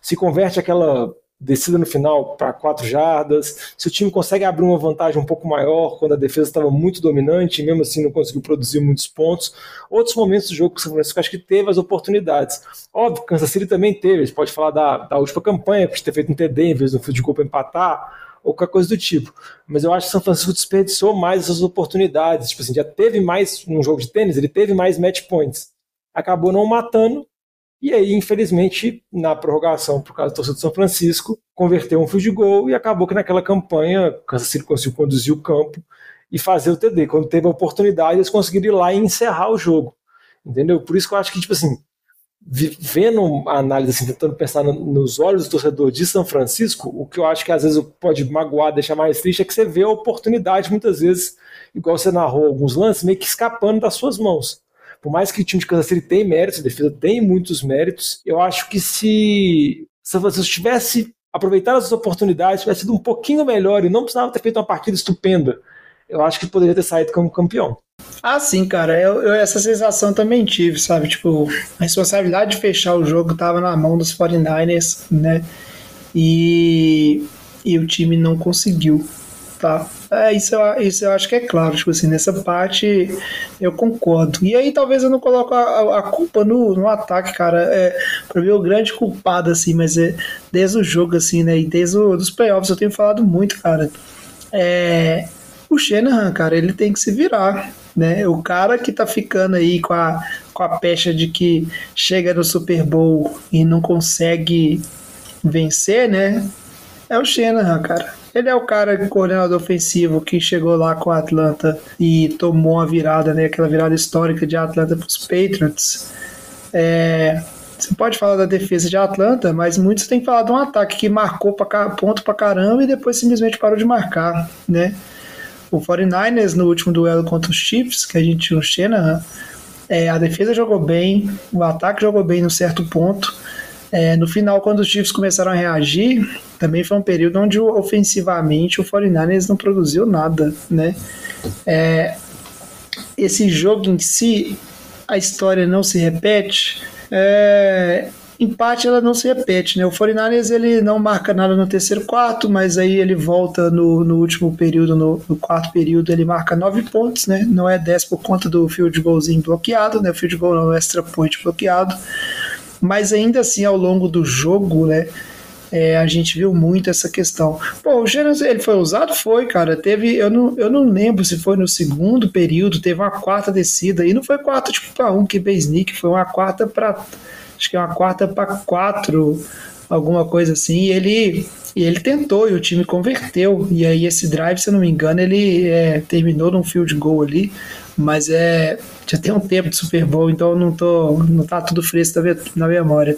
Se converte aquela descida no final para quatro jardas, se o time consegue abrir uma vantagem um pouco maior quando a defesa estava muito dominante, e mesmo assim não conseguiu produzir muitos pontos. Outros momentos do jogo que o São Francisco acho que teve as oportunidades. Óbvio, Kansas City também teve, a gente pode falar da, da última campanha, por ter feito um TD em vez do field goal para empatar, ou qualquer coisa do tipo. Mas eu acho que o São Francisco desperdiçou mais essas oportunidades. Tipo assim, já teve mais, num jogo de tênis, ele teve mais match points. Acabou não matando e aí, infelizmente, na prorrogação, por causa do torcedor de São Francisco, converteu um field goal e acabou que naquela campanha, Kansas City conseguiu conduzir o campo e fazer o TD. Quando teve a oportunidade, eles conseguiram ir lá e encerrar o jogo. Entendeu? Por isso que eu acho que, tipo assim, vendo a análise, assim, tentando pensar nos olhos do torcedor de São Francisco, o que eu acho que às vezes pode magoar, deixar mais triste, é que você vê a oportunidade, muitas vezes, igual você narrou alguns lances, meio que escapando das suas mãos por mais que o time de Kansas City tenha méritos, a defesa tem muitos méritos, eu acho que se São Francisco tivesse aproveitado as oportunidades, tivesse sido um pouquinho melhor e não precisava ter feito uma partida estupenda, eu acho que poderia ter saído como campeão. Ah, sim, cara. Eu, eu, essa sensação também tive, sabe? Tipo, a responsabilidade de fechar o jogo estava na mão dos 49ers, né? E, e o time não conseguiu, tá? É, isso, eu, isso eu acho que é claro, tipo assim, nessa parte eu concordo. E aí talvez eu não coloco a, a culpa no, no ataque, cara. É, pra mim o grande culpado, assim, mas é desde o jogo, assim, né? E desde os playoffs eu tenho falado muito, cara. É, o Shanahan, cara, ele tem que se virar, né? O cara que tá ficando aí com a, com a pecha de que chega no Super Bowl e não consegue vencer, né? É o Shanahan, cara. Ele é o cara, coordenador ofensivo, que chegou lá com a Atlanta e tomou uma virada, né? Aquela virada histórica de Atlanta para os Patriots. É, você pode falar da defesa de Atlanta, mas muitos têm falado de um ataque que marcou pra, ponto pra caramba e depois simplesmente parou de marcar, né? O 49ers no último duelo contra os Chiefs, que a gente tinha o Shanahan, é, a defesa jogou bem, o ataque jogou bem no certo ponto. É, no final, quando os Chiefs começaram a reagir, também foi um período onde ofensivamente o 49ers não produziu nada, né? É, esse jogo em si, a história não se repete. É, empate ela não se repete, né? O 49ers ele não marca nada no terceiro quarto, mas aí ele volta no, no último período, no, no, quarto período, ele marca nove pontos, né? Não é 10 por conta do field goalzinho bloqueado, né? O field goal não, extra point bloqueado mas ainda assim ao longo do jogo, né? É, a gente viu muito essa questão. Pô, o Gênesis, ele foi usado? Foi, cara. Teve, eu não, eu não lembro se foi no segundo período, teve uma quarta descida, e não foi quarta tipo para um que fez Nick, foi uma quarta para acho que é uma quarta para quatro, alguma coisa assim, e ele e ele tentou e o time converteu. E aí esse drive, se eu não me engano, ele é, terminou num field goal ali mas é já tem um tempo de Super Bowl, então não tô não tá tudo fresco na memória.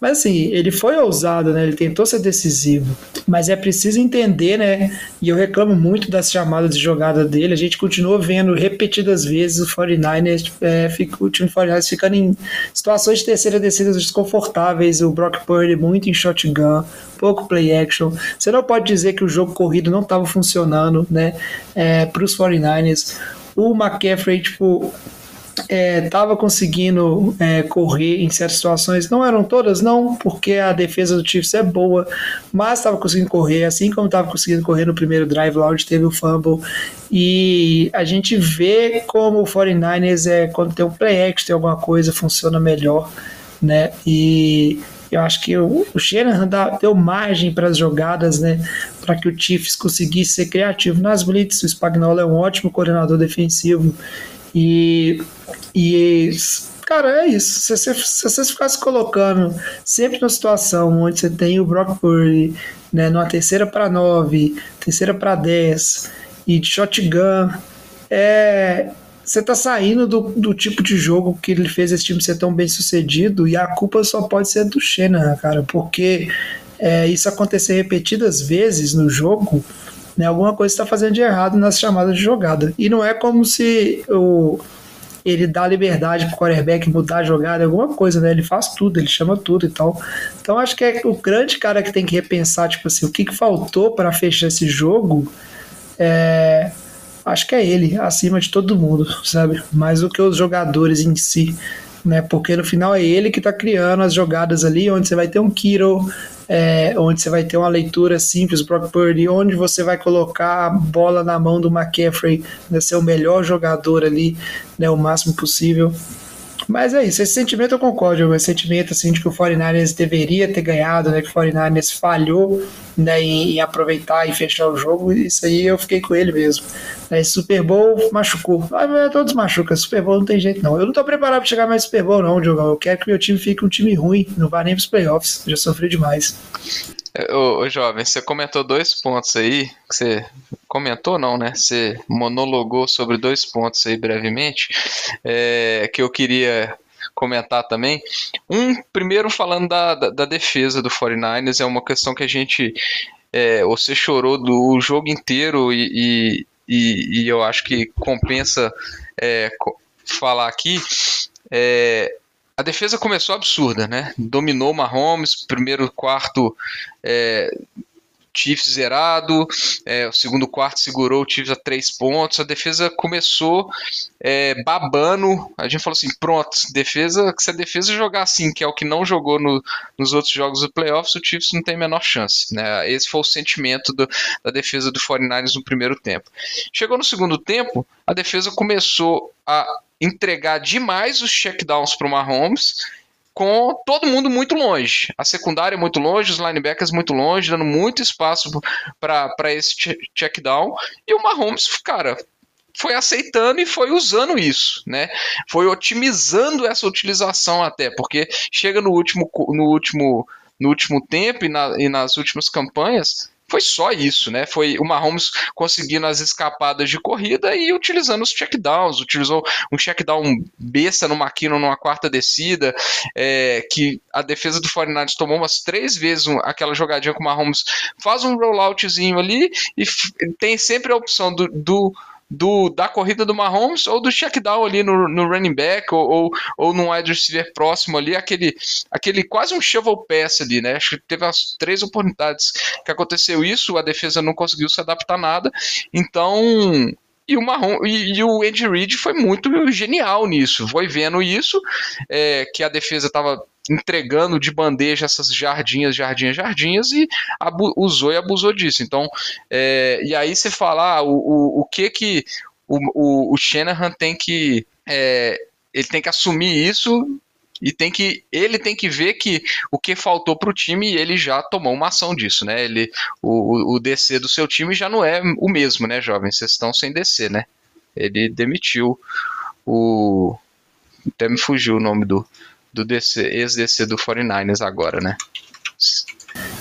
Mas assim, ele foi ousado, né? Ele tentou ser decisivo, mas é preciso entender, né? E eu reclamo muito das chamadas de jogada dele. A gente continua vendo repetidas vezes o 49ers, é, fica, o time 49ers ficando em situações de terceira descida desconfortáveis, o Brock Purdy muito em shotgun, pouco play action. Você não pode dizer que o jogo corrido não estava funcionando, né? É, para os 49ers o McCaffrey, tipo, estava é, conseguindo é, correr em certas situações, não eram todas, não, porque a defesa do Chiefs é boa, mas estava conseguindo correr, assim como estava conseguindo correr no primeiro drive lá onde teve o fumble. E a gente vê como o 49ers é quando tem um play action, tem alguma coisa, funciona melhor, né? E eu acho que o, o Shanahan deu margem para as jogadas, né? Para que o Chiefs conseguisse ser criativo nas blitz. O Spagnuolo é um ótimo coordenador defensivo. E, e cara, é isso. Se você, se você ficasse colocando sempre numa situação onde você tem o Brock Purdy, né, numa terceira para nove, terceira para dez e de shotgun, é, você tá saindo do, do tipo de jogo que ele fez esse time ser tão bem sucedido e a culpa só pode ser do Shanahan, cara, porque é, isso acontecer repetidas vezes no jogo, né, alguma coisa está fazendo de errado nas chamadas de jogada. E não é como se o, ele dá liberdade pro quarterback mudar a jogada, alguma coisa, né? Ele faz tudo, ele chama tudo e tal. Então acho que é o grande cara que tem que repensar, tipo assim, o que, que faltou para fechar esse jogo é acho que é ele, acima de todo mundo, sabe? Mais do que os jogadores em si, né? Porque no final é ele que tá criando as jogadas ali, onde você vai ter um Kiro, é, onde você vai ter uma leitura simples, o próprio Purdy, onde você vai colocar a bola na mão do McCaffrey, né, ser o melhor jogador ali, né, o máximo possível. Mas é isso, esse sentimento eu concordo, esse sentimento assim, de que o 49ers deveria ter ganhado, né, que o 49ers falhou né, em, em aproveitar e fechar o jogo, isso aí eu fiquei com ele mesmo. Esse Super Bowl machucou. Ah, todos machucam, Super Bowl não tem jeito não. Eu não tô preparado para chegar mais Super Bowl não, Diogo. Eu quero que meu time fique um time ruim, não vá nem pros playoffs, já sofri demais. Ô, ô, jovem, você comentou dois pontos aí, que você comentou não, né? Você monologou sobre dois pontos aí brevemente, é, que eu queria comentar também. Um, primeiro falando da, da, da, defesa do 49ers, é uma questão que a gente, é, você chorou do jogo inteiro e, e, e, e eu acho que compensa é, falar aqui, é, a defesa começou absurda, né? Dominou Mahomes, primeiro quarto é, Chiefs zerado, é, o segundo quarto segurou o Chiefs a três pontos, a defesa começou é, babando, a gente falou assim, pronto, defesa, se a defesa jogar assim, que é o que não jogou no, nos outros jogos do playoffs, o Chiefs não tem a menor chance, né, esse foi o sentimento do, da defesa do 49ers no primeiro tempo. Chegou no segundo tempo, a defesa começou a entregar demais os checkdowns para o Mahomes, com todo mundo muito longe. A secundária muito longe, os linebackers muito longe, dando muito espaço para esse checkdown. E o Mahomes, cara, foi aceitando e foi usando isso, né? Foi otimizando essa utilização até, porque chega no último, no último, no último tempo e, na, e nas últimas campanhas, foi só isso, né? Foi o Mahomes conseguindo as escapadas de corrida e utilizando os checkdowns, utilizou um checkdown besta no McKinnon numa quarta descida, é, que a defesa do 49 tomou umas três vezes aquela jogadinha com o Mahomes faz um rolloutzinho ali e tem sempre a opção do, do do, da corrida do Mahomes ou do check-down ali no, no running back ou, ou, ou no wide receiver próximo ali, aquele, aquele quase um shovel pass ali, né? Acho que teve as três oportunidades que aconteceu isso, a defesa não conseguiu se adaptar nada, então e o Marrom e, e, o Andy Reid foi muito genial nisso. Foi vendo isso, é, que a defesa estava entregando de bandeja essas jardinhas, jardinhas, jardinhas e usou e abusou disso. Então, é, e aí você fala ah, o, o, o que que o, o, o Shanahan tem que é, ele tem que assumir isso e tem que ele tem que ver que o que faltou para o time ele já tomou uma ação disso, né? Ele o, o DC do seu time já não é o mesmo, né, jovens? Vocês estão sem DC, né? Ele demitiu o até me fugiu o nome do do DC, ex-DC do 49ers agora, né?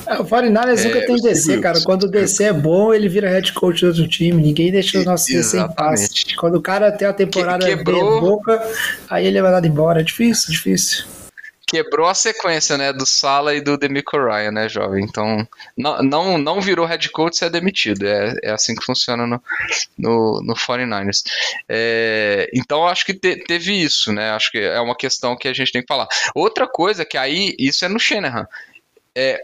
É, o 49ers é, nunca tem DC, cara. Quando o DC é bom, ele vira head coach do outro time. Ninguém deixa o nosso DC em paz. Quando o cara tem a temporada que, quebrou... boca, aí ele é mandado embora. É difícil, difícil quebrou a sequência, né, do Sala e do Demico Ryan, né, jovem? Então, não, não, não virou head coach e é demitido. É, é assim que funciona no, no, no 49ers. É, então, acho que te, teve isso, né? Acho que é uma questão que a gente tem que falar. Outra coisa que aí, isso é no Shanahan. É,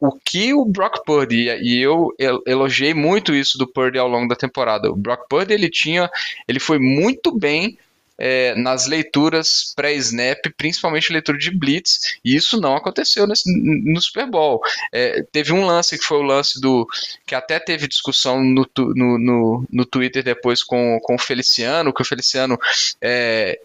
o que o Brock Purdy, e eu elogiei muito isso do Purdy ao longo da temporada. O Brock Purdy, ele tinha, ele foi muito bem é, nas leituras pré-snap, principalmente leitura de blitz, e isso não aconteceu nesse, no Super Bowl. É, teve um lance que foi o lance do. que até teve discussão no, no, no, no Twitter depois com, com o Feliciano, que o Feliciano. É,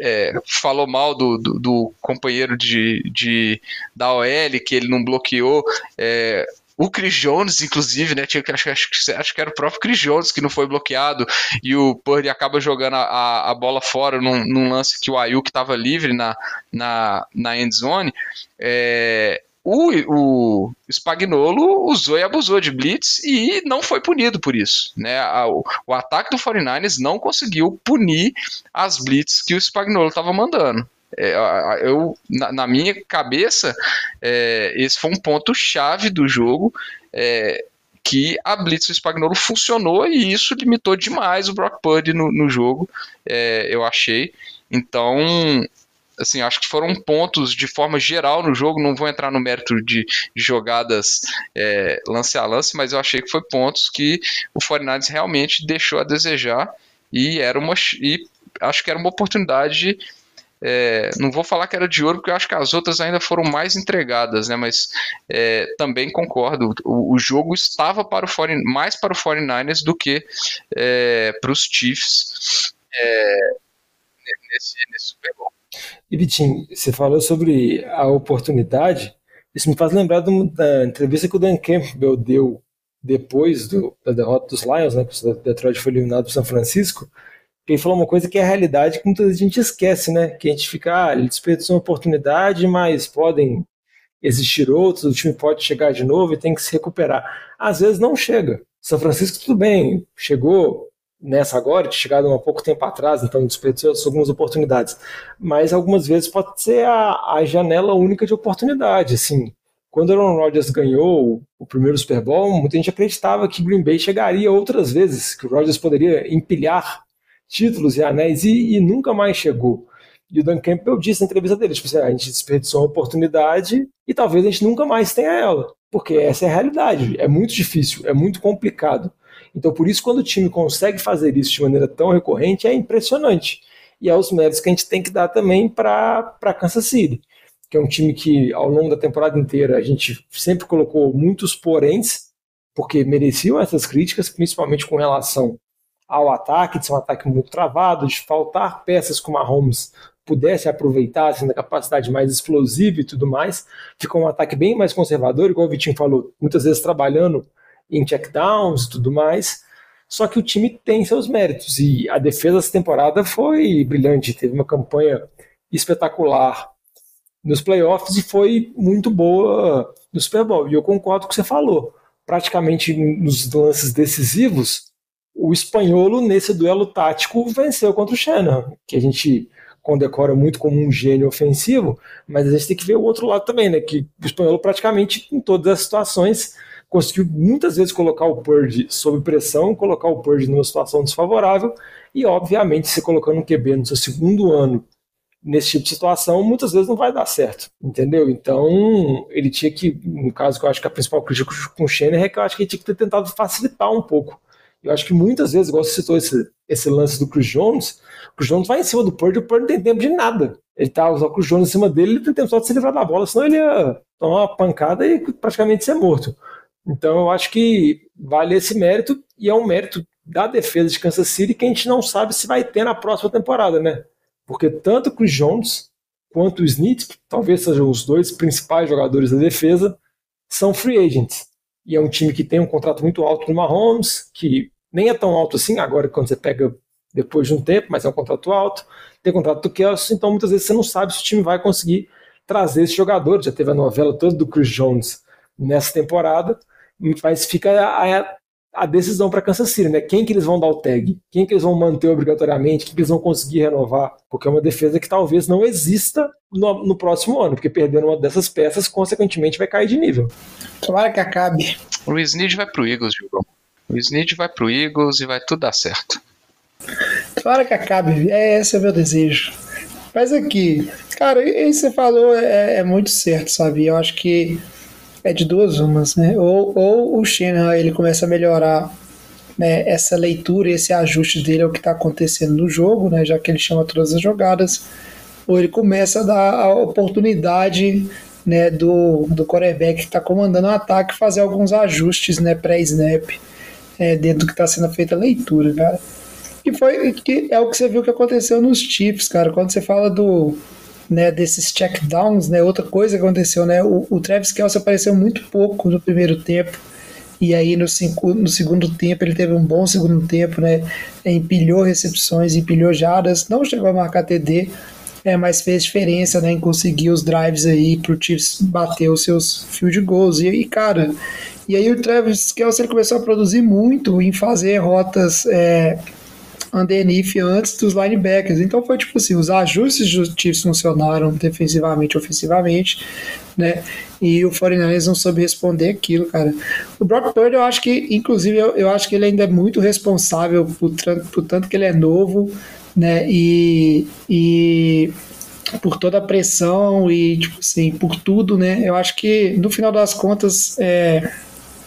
é, falou mal do, do, do, companheiro de, de, da OL, que ele não bloqueou. É, o Chris Jones, inclusive, né? Tinha, acho, acho, acho que era o próprio Chris Jones que não foi bloqueado e o Purdy acaba jogando a, a bola fora num, num lance que o Ayuk estava livre na, na, na end zone. É, o, o Spagnolo usou e abusou de blitz e não foi punido por isso. Né? O, o ataque do 49ers não conseguiu punir as blitz que o Spagnolo estava mandando. É, eu, na, na, minha cabeça, é, esse foi um ponto chave do jogo. É, que a Blitz do Spagnolo funcionou e isso limitou demais o Brock Purdy no, no jogo, é, eu achei. Então, assim, acho que foram pontos de forma geral no jogo. Não vou entrar no mérito de, jogadas é, lance a lance, mas eu achei que foi pontos que o 49ers realmente deixou a desejar e era uma e acho que era uma oportunidade é, não vou falar que era de ouro, porque eu acho que as outras ainda foram mais entregadas, né? Mas é, também concordo. O, o, jogo estava para o 40, mais para o 49ers do que é, para os Chiefs é, nesse, nesse Super Bowl. E Vitinho, você falou sobre a oportunidade. Isso me faz lembrar da entrevista que o Dan Campbell deu depois do, da derrota dos Lions, né? Que o Detroit foi eliminado por São Francisco ele falou uma coisa que é a realidade que muita gente esquece, né? Que a gente fica, ah, ele desperdiçou uma oportunidade, mas podem existir outros, o time pode chegar de novo e tem que se recuperar. Às vezes não chega. São Francisco, tudo bem, chegou nessa agora, chegado há pouco tempo atrás, então desperdiçou algumas oportunidades. Mas algumas vezes pode ser a, a janela única de oportunidade, assim. Quando o Aaron Rodgers ganhou o primeiro Super Bowl, muita gente acreditava que Green Bay chegaria outras vezes, que o Rodgers poderia empilhar títulos e anéis e, e, nunca mais chegou. E o Dan Campbell disse na entrevista dele, tipo assim, ah, a gente desperdiçou uma oportunidade e talvez a gente nunca mais tenha ela, porque essa é a realidade, é muito difícil, é muito complicado. Então por isso quando o time consegue fazer isso de maneira tão recorrente é impressionante. E é os méritos que a gente tem que dar também para Kansas City, que é um time que ao longo da temporada inteira a gente sempre colocou muitos poréns, porque mereciam essas críticas, principalmente com relação ao ataque, de ser um ataque muito travado, de faltar peças como a Holmes pudesse aproveitar, sendo a capacidade mais explosiva e tudo mais. Ficou um ataque bem mais conservador, igual o Vitinho falou, muitas vezes trabalhando em checkdowns e tudo mais. Só que o time tem seus méritos e a defesa dessa temporada foi brilhante, teve uma campanha espetacular nos playoffs e foi muito boa no Super Bowl. E eu concordo com o que você falou. Praticamente nos lances decisivos, o espanholo, nesse duelo tático, venceu contra o Shannon, que a gente condecora muito como um gênio ofensivo, mas a gente tem que ver o outro lado também, né? Que o espanholo praticamente em todas as situações conseguiu muitas vezes colocar o Purdy sob pressão, colocar o Purdy numa situação desfavorável, e obviamente se colocando um QB no seu segundo ano nesse tipo de situação, muitas vezes não vai dar certo, entendeu? Então, ele tinha que, no caso que eu acho que a principal crítica com o Shannon é que eu acho que ele tinha que ter tentado facilitar um pouco eu acho que muitas vezes, igual você citou esse, esse lance do Chris Jones, o Chris Jones vai em cima do Purdy, o Purdy não tem tempo de nada. Ele tá usando o Chris Jones em cima dele, ele tem tempo só de se livrar da bola, senão ele ia tomar uma pancada e praticamente ser morto. Então eu acho que vale esse mérito, e é um mérito da defesa de Kansas City que a gente não sabe se vai ter na próxima temporada, né? Porque tanto o Chris Jones quanto o Snit, que talvez sejam os dois principais jogadores da defesa, são free agents. E é um time que tem um contrato muito alto no Mahomes, que nem é tão alto assim, agora quando você pega depois de um tempo, mas é um contrato alto. Tem contrato do Kelsey, então muitas vezes você não sabe se o time vai conseguir trazer esse jogador. Já teve a novela toda do Chris Jones nessa temporada, mas fica a, a decisão para Kansas City, né? Quem que eles vão dar o tag? Quem que eles vão manter obrigatoriamente? Quem que eles vão conseguir renovar? Porque é uma defesa que talvez não exista no, no próximo ano, porque perdendo uma dessas peças, consequentemente vai cair de nível. Tomara que acabe. O Luiz Nid vai pro Eagles, Gilberto. O Snead vai pro Eagles e vai tudo dar certo. Claro que acabe, é, esse é o meu desejo. Mas aqui, cara, isso que você falou é, é, muito certo, sabe? Eu acho que é de duas umas, né? Ou, ou o Shanahan ele começa a melhorar né, essa leitura, esse ajuste dele ao que está acontecendo no jogo, né? Já que ele chama todas as jogadas, ou ele começa a dar a oportunidade né, do, do quarterback que está comandando o ataque fazer alguns ajustes né, pré-snap é, dentro do que está sendo feita a leitura, cara. E foi que é o que você viu que aconteceu nos Chiefs, cara. Quando você fala do né, desses checkdowns, né, outra coisa que aconteceu, né, o, o Travis Kelce apareceu muito pouco no primeiro tempo. E aí no, cinco, no segundo tempo ele teve um bom segundo tempo, né? Empilhou recepções, empilhou jardas, não chegou a marcar TD, é, mas fez diferença né, em conseguir os drives aí pro Chiefs bater os seus field goals. E aí, cara, e aí o Travis Kelce ele começou a produzir muito em fazer rotas é, underneath antes dos linebackers. Então foi tipo assim, os ajustes dos Chiefs funcionaram defensivamente, ofensivamente, né? E o 49ers não soube responder aquilo, cara. O Brock Purdy, eu acho que, inclusive, eu, eu acho que ele ainda é muito responsável por, por tanto que ele é novo, né? E, e por toda a pressão e, tipo assim, por tudo, né? Eu acho que, no final das contas, é,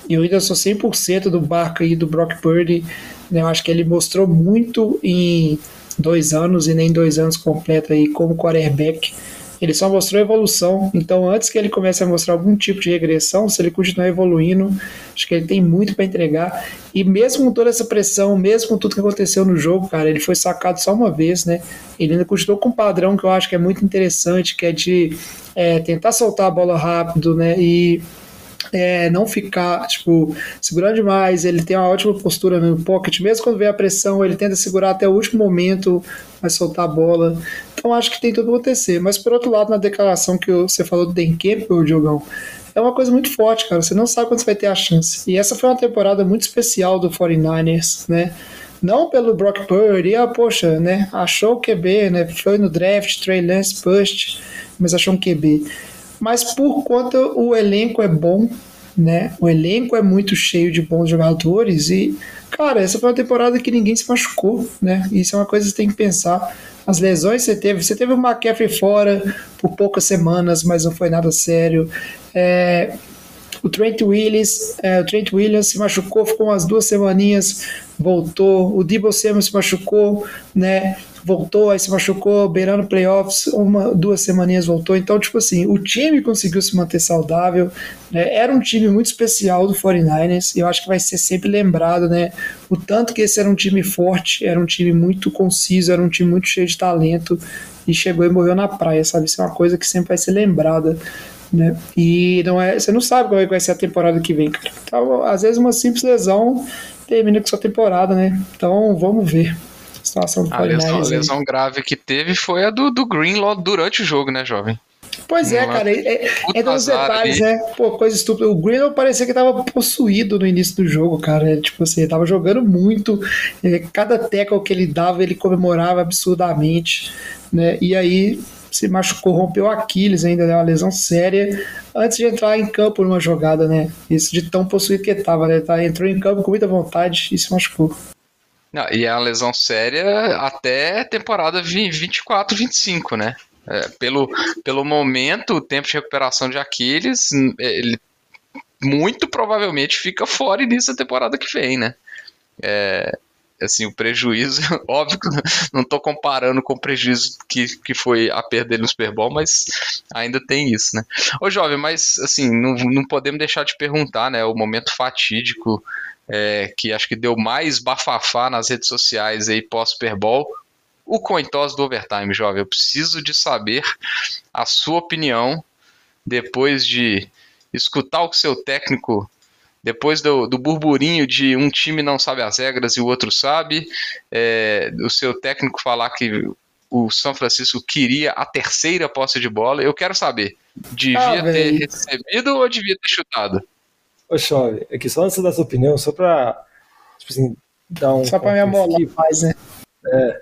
eu ainda sou 100% do barco aí do Brock Purdy. Né? Eu acho que ele mostrou muito em dois anos e nem dois anos completo aí como quarterback. Ele só mostrou evolução, então antes que ele comece a mostrar algum tipo de regressão, se ele continuar evoluindo, acho que ele tem muito para entregar. E mesmo com toda essa pressão, mesmo com tudo que aconteceu no jogo, cara, ele foi sacado só uma vez, né? Ele ainda continuou com um padrão que eu acho que é muito interessante, que é de é, tentar soltar a bola rápido, né? E é, não ficar, tipo, segurando demais. Ele tem uma ótima postura no pocket, mesmo quando vem a pressão, ele tenta segurar até o último momento, vai soltar a bola. Então acho que tem tudo acontecer. Mas por outro lado, na declaração que você falou do Dan Campbell, Diogão, é uma coisa muito forte, cara. Você não sabe quando você vai ter a chance. E essa foi uma temporada muito especial do 49ers, né? Não pelo Brock Purdy, ah, poxa, né? Achou o QB, né? Foi no draft, Trey Lance, Bust, mas achou um QB mas por conta o elenco é bom, né? O elenco é muito cheio de bons jogadores e, cara, essa foi uma temporada que ninguém se machucou, né? Isso é uma coisa que você tem que pensar. As lesões você teve, você teve o McCaffrey fora por poucas semanas, mas não foi nada sério. É, o Trent Williams, é, o Trent Williams se machucou, ficou umas duas semaninhas, voltou. O Debo Samuel se machucou, né? Voltou, aí se machucou, beirando playoffs, uma, duas semaninhas voltou. Então, tipo assim, o time conseguiu se manter saudável. Né? Era um time muito especial do 49ers e eu acho que vai ser sempre lembrado, né? O tanto que esse era um time forte, era um time muito conciso, era um time muito cheio de talento e chegou e morreu na praia, sabe? Isso é uma coisa que sempre vai ser lembrada. Né? E não é, você não sabe é vai ser a temporada que vem, cara. Então, às vezes uma simples lesão termina com sua temporada, né? Então vamos ver situação do a lesão, lesão grave que teve foi a do, do Greenlaw durante o jogo, né, jovem? Pois é, cara, é, é dos detalhes, né? Pô, coisa estúpida. O Greenlaw parecia que tava possuído no início do jogo, cara. Tipo assim, ele tava jogando muito. É, cada tackle que ele dava, ele comemorava absurdamente, né? E aí se machucou, rompeu o Aquiles ainda, né? Uma lesão séria, antes de entrar em campo numa jogada, né? Isso de tão possuído que ele tava, né? Tá, entrou em campo com muita vontade e se machucou. Não, e é uma lesão séria até temporada 24, 25, né? É, pelo, pelo momento, o tempo de recuperação de Aquiles, ele muito provavelmente fica fora início da temporada que vem, né? É, assim, o prejuízo, óbvio que não estou comparando com o prejuízo que, que foi a perda dele no Super Bowl, mas ainda tem isso, né? Ô, jovem, mas assim, não, não podemos deixar de perguntar, né? O momento fatídico é, que acho que deu mais bafafá nas redes sociais aí pós-Super Bowl, o coin toss do overtime, jovem. Eu preciso de saber a sua opinião depois de escutar o seu técnico, depois do, do burburinho de um time não sabe as regras e o outro sabe, é, o seu técnico falar que o São Francisco queria a terceira posse de bola. Eu quero saber, devia ah, ter recebido ou devia ter chutado? Ô, Chove, aqui só antes da sua opinião, só pra, tipo assim, dar um. Só pra me amolar mais, né? É,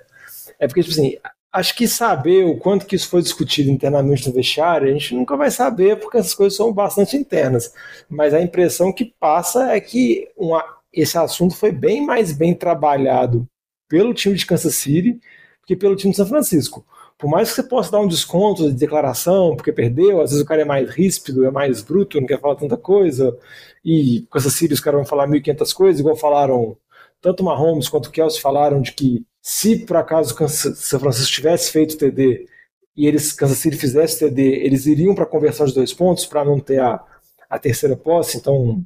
é porque, tipo assim, acho que saber o quanto que isso foi discutido internamente no vestiário, a gente nunca vai saber, porque essas coisas são bastante internas. Mas a impressão que passa é que uma, esse assunto foi bem mais bem trabalhado pelo time de Kansas City que pelo time de São Francisco por mais que você possa dar um desconto de declaração, porque perdeu, às vezes o cara é mais ríspido, é mais bruto, não quer falar tanta coisa, e com essa série os caras vão falar 1.500 coisas, igual falaram, tanto Mahomes quanto Kelsey falaram de que se por acaso o São Francisco tivesse feito TD e eles, Kansas City fizesse TD, eles iriam para a conversão de dois pontos para não ter a, a terceira posse, então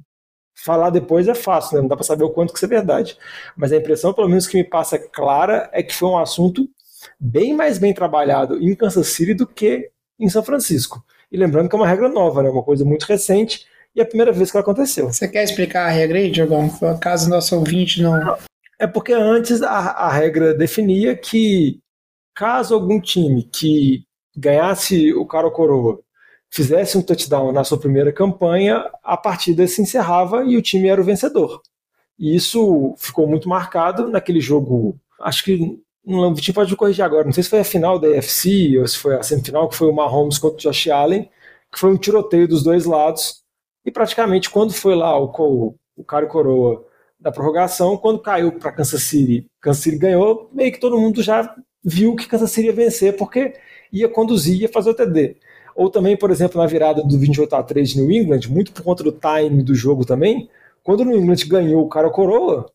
falar depois é fácil, né? não dá para saber o quanto que isso é verdade. Mas a impressão, pelo menos que me passa clara, é que foi um assunto bem mais bem trabalhado em Kansas City do que em São Francisco. E lembrando que é uma regra nova, né? uma coisa muito recente e é a primeira vez que ela aconteceu. Você quer explicar a regra aí, Diogão? Caso nosso ouvinte não. É porque antes a, a regra definia que caso algum time que ganhasse o cara ou coroa fizesse um touchdown na sua primeira campanha, a partida se encerrava e o time era o vencedor. E isso ficou muito marcado naquele jogo, acho que não lembro, pode me corrigir agora, não sei se foi a final da AFC ou se foi a semifinal, que foi o Mahomes contra o Josh Allen, que foi um tiroteio dos dois lados, e praticamente quando foi lá o, o, o cara coroa da prorrogação, quando caiu para Kansas City, Kansas City ganhou, meio que todo mundo já viu que Kansas City ia vencer, porque ia conduzir, ia fazer o TD. Ou também, por exemplo, na virada do 28 a 3 de New England, muito por conta do time do jogo também, quando o New England ganhou o cara coroa,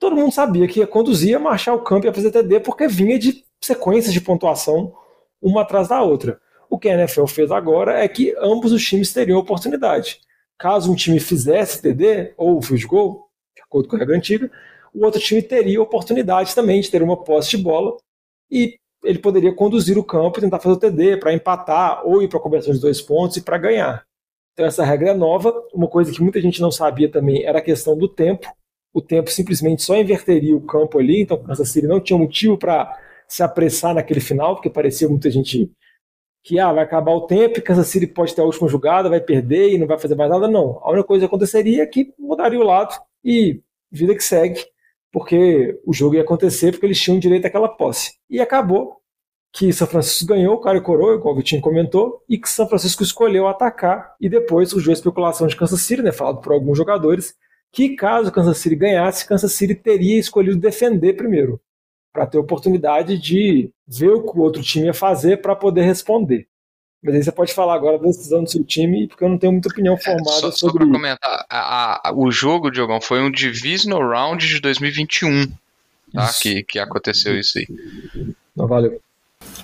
todo mundo sabia que ia conduzir, ia marchar o campo e ia fazer TD, porque vinha de sequências de pontuação uma atrás da outra. O que a NFL fez agora é que ambos os times teriam oportunidade. Caso um time fizesse TD ou field goal, de acordo com a regra antiga, o outro time teria oportunidade também de ter uma posse de bola e ele poderia conduzir o campo e tentar fazer o TD para empatar ou ir para a conversão de dois pontos e para ganhar. Então essa regra é nova. Uma coisa que muita gente não sabia também era a questão do tempo. O tempo simplesmente só inverteria o campo ali, então Kansas City não tinha motivo para se apressar naquele final, porque parecia muita gente que ah, vai acabar o tempo e Kansas City pode ter a última jogada, vai perder e não vai fazer mais nada. Não. A única coisa que aconteceria é que mudaria o lado e vida que segue porque o jogo ia acontecer, porque eles tinham direito àquela posse. E acabou que São Francisco ganhou, o cara coroa, igual o Vitinho comentou, e que São Francisco escolheu atacar, e depois surgiu a especulação de Kansas City, né, falado por alguns jogadores, que caso Kansas City ganhasse, Kansas City teria escolhido defender primeiro, para ter oportunidade de ver o que o outro time ia fazer para poder responder. Mas aí você pode falar agora da decisão do seu time, porque eu não tenho muita opinião formada é, só, sobre só comentar, a, a, o jogo, Diogão, foi um Divisional Round de 2021, tá? Que, que aconteceu isso aí. Não, valeu.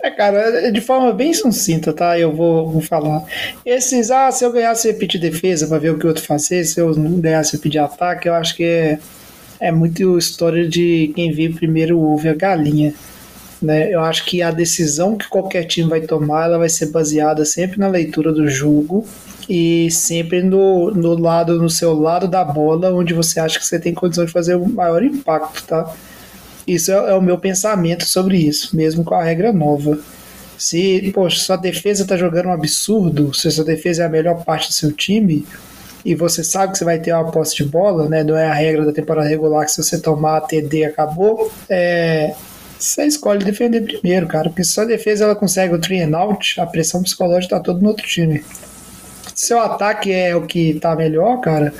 É, cara, de forma bem sucinta, tá? Eu vou, vou falar. Esses, ah, se eu ganhasse, pedir defesa pra ver o que o outro fazer, se eu não ganhasse, pedir ataque, eu acho que é, é muito história de quem vive primeiro o ovo e a galinha. Né? Eu acho que a decisão que qualquer time vai tomar ela vai ser baseada sempre na leitura do jogo e sempre no, no lado no seu lado da bola onde você acha que você tem condição de fazer o maior impacto, tá? Isso é, é o meu pensamento sobre isso, mesmo com a regra nova. Se, poxa, sua defesa tá jogando um absurdo, se sua defesa é a melhor parte do seu time, e você sabe que você vai ter uma posse de bola, né? Não é a regra da temporada regular que se você tomar a TD acabou. É, você escolhe defender primeiro, cara, porque se sua defesa ela consegue o three and out, a pressão psicológica tá toda no outro time. Seu ataque é o que tá melhor, cara.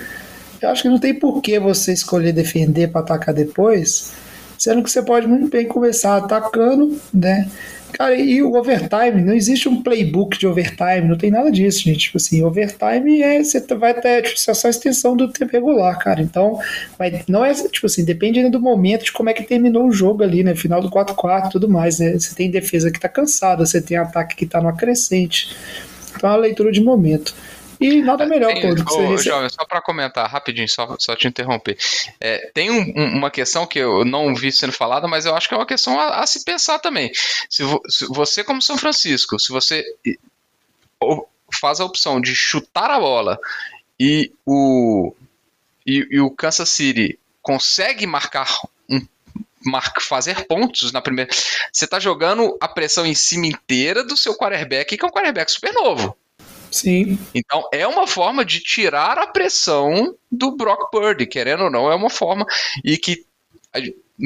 Eu acho que não tem por que você escolher defender para atacar depois, sendo que você pode muito bem começar atacando, né? Cara, e o overtime, não existe um playbook de overtime, não tem nada disso, gente. Tipo assim, overtime é você vai até tipo, é só a extensão do tempo regular, cara. Então, vai, não é tipo assim, depende do momento de como é que terminou o jogo ali, né? Final do 4-4 e tudo mais, né? Você tem defesa que tá cansada, você tem ataque que tá no acrescente. Então é uma leitura de momento. E nada é, melhor, tem, pô, do que ô, Jovem, só para comentar rapidinho, só, só te interromper. É, tem um, uma questão que eu não vi sendo falada, mas eu acho que é uma questão a, a se pensar também. Se, vo, se, você, como São Francisco, se você faz a opção de chutar a bola e o, e, e o Kansas City consegue marcar um fazer pontos na primeira. Você está jogando a pressão em cima inteira do seu quarterback, que é um quarterback super novo. Sim. Então é uma forma de tirar a pressão do Brock Purdy, querendo ou não, é uma forma e que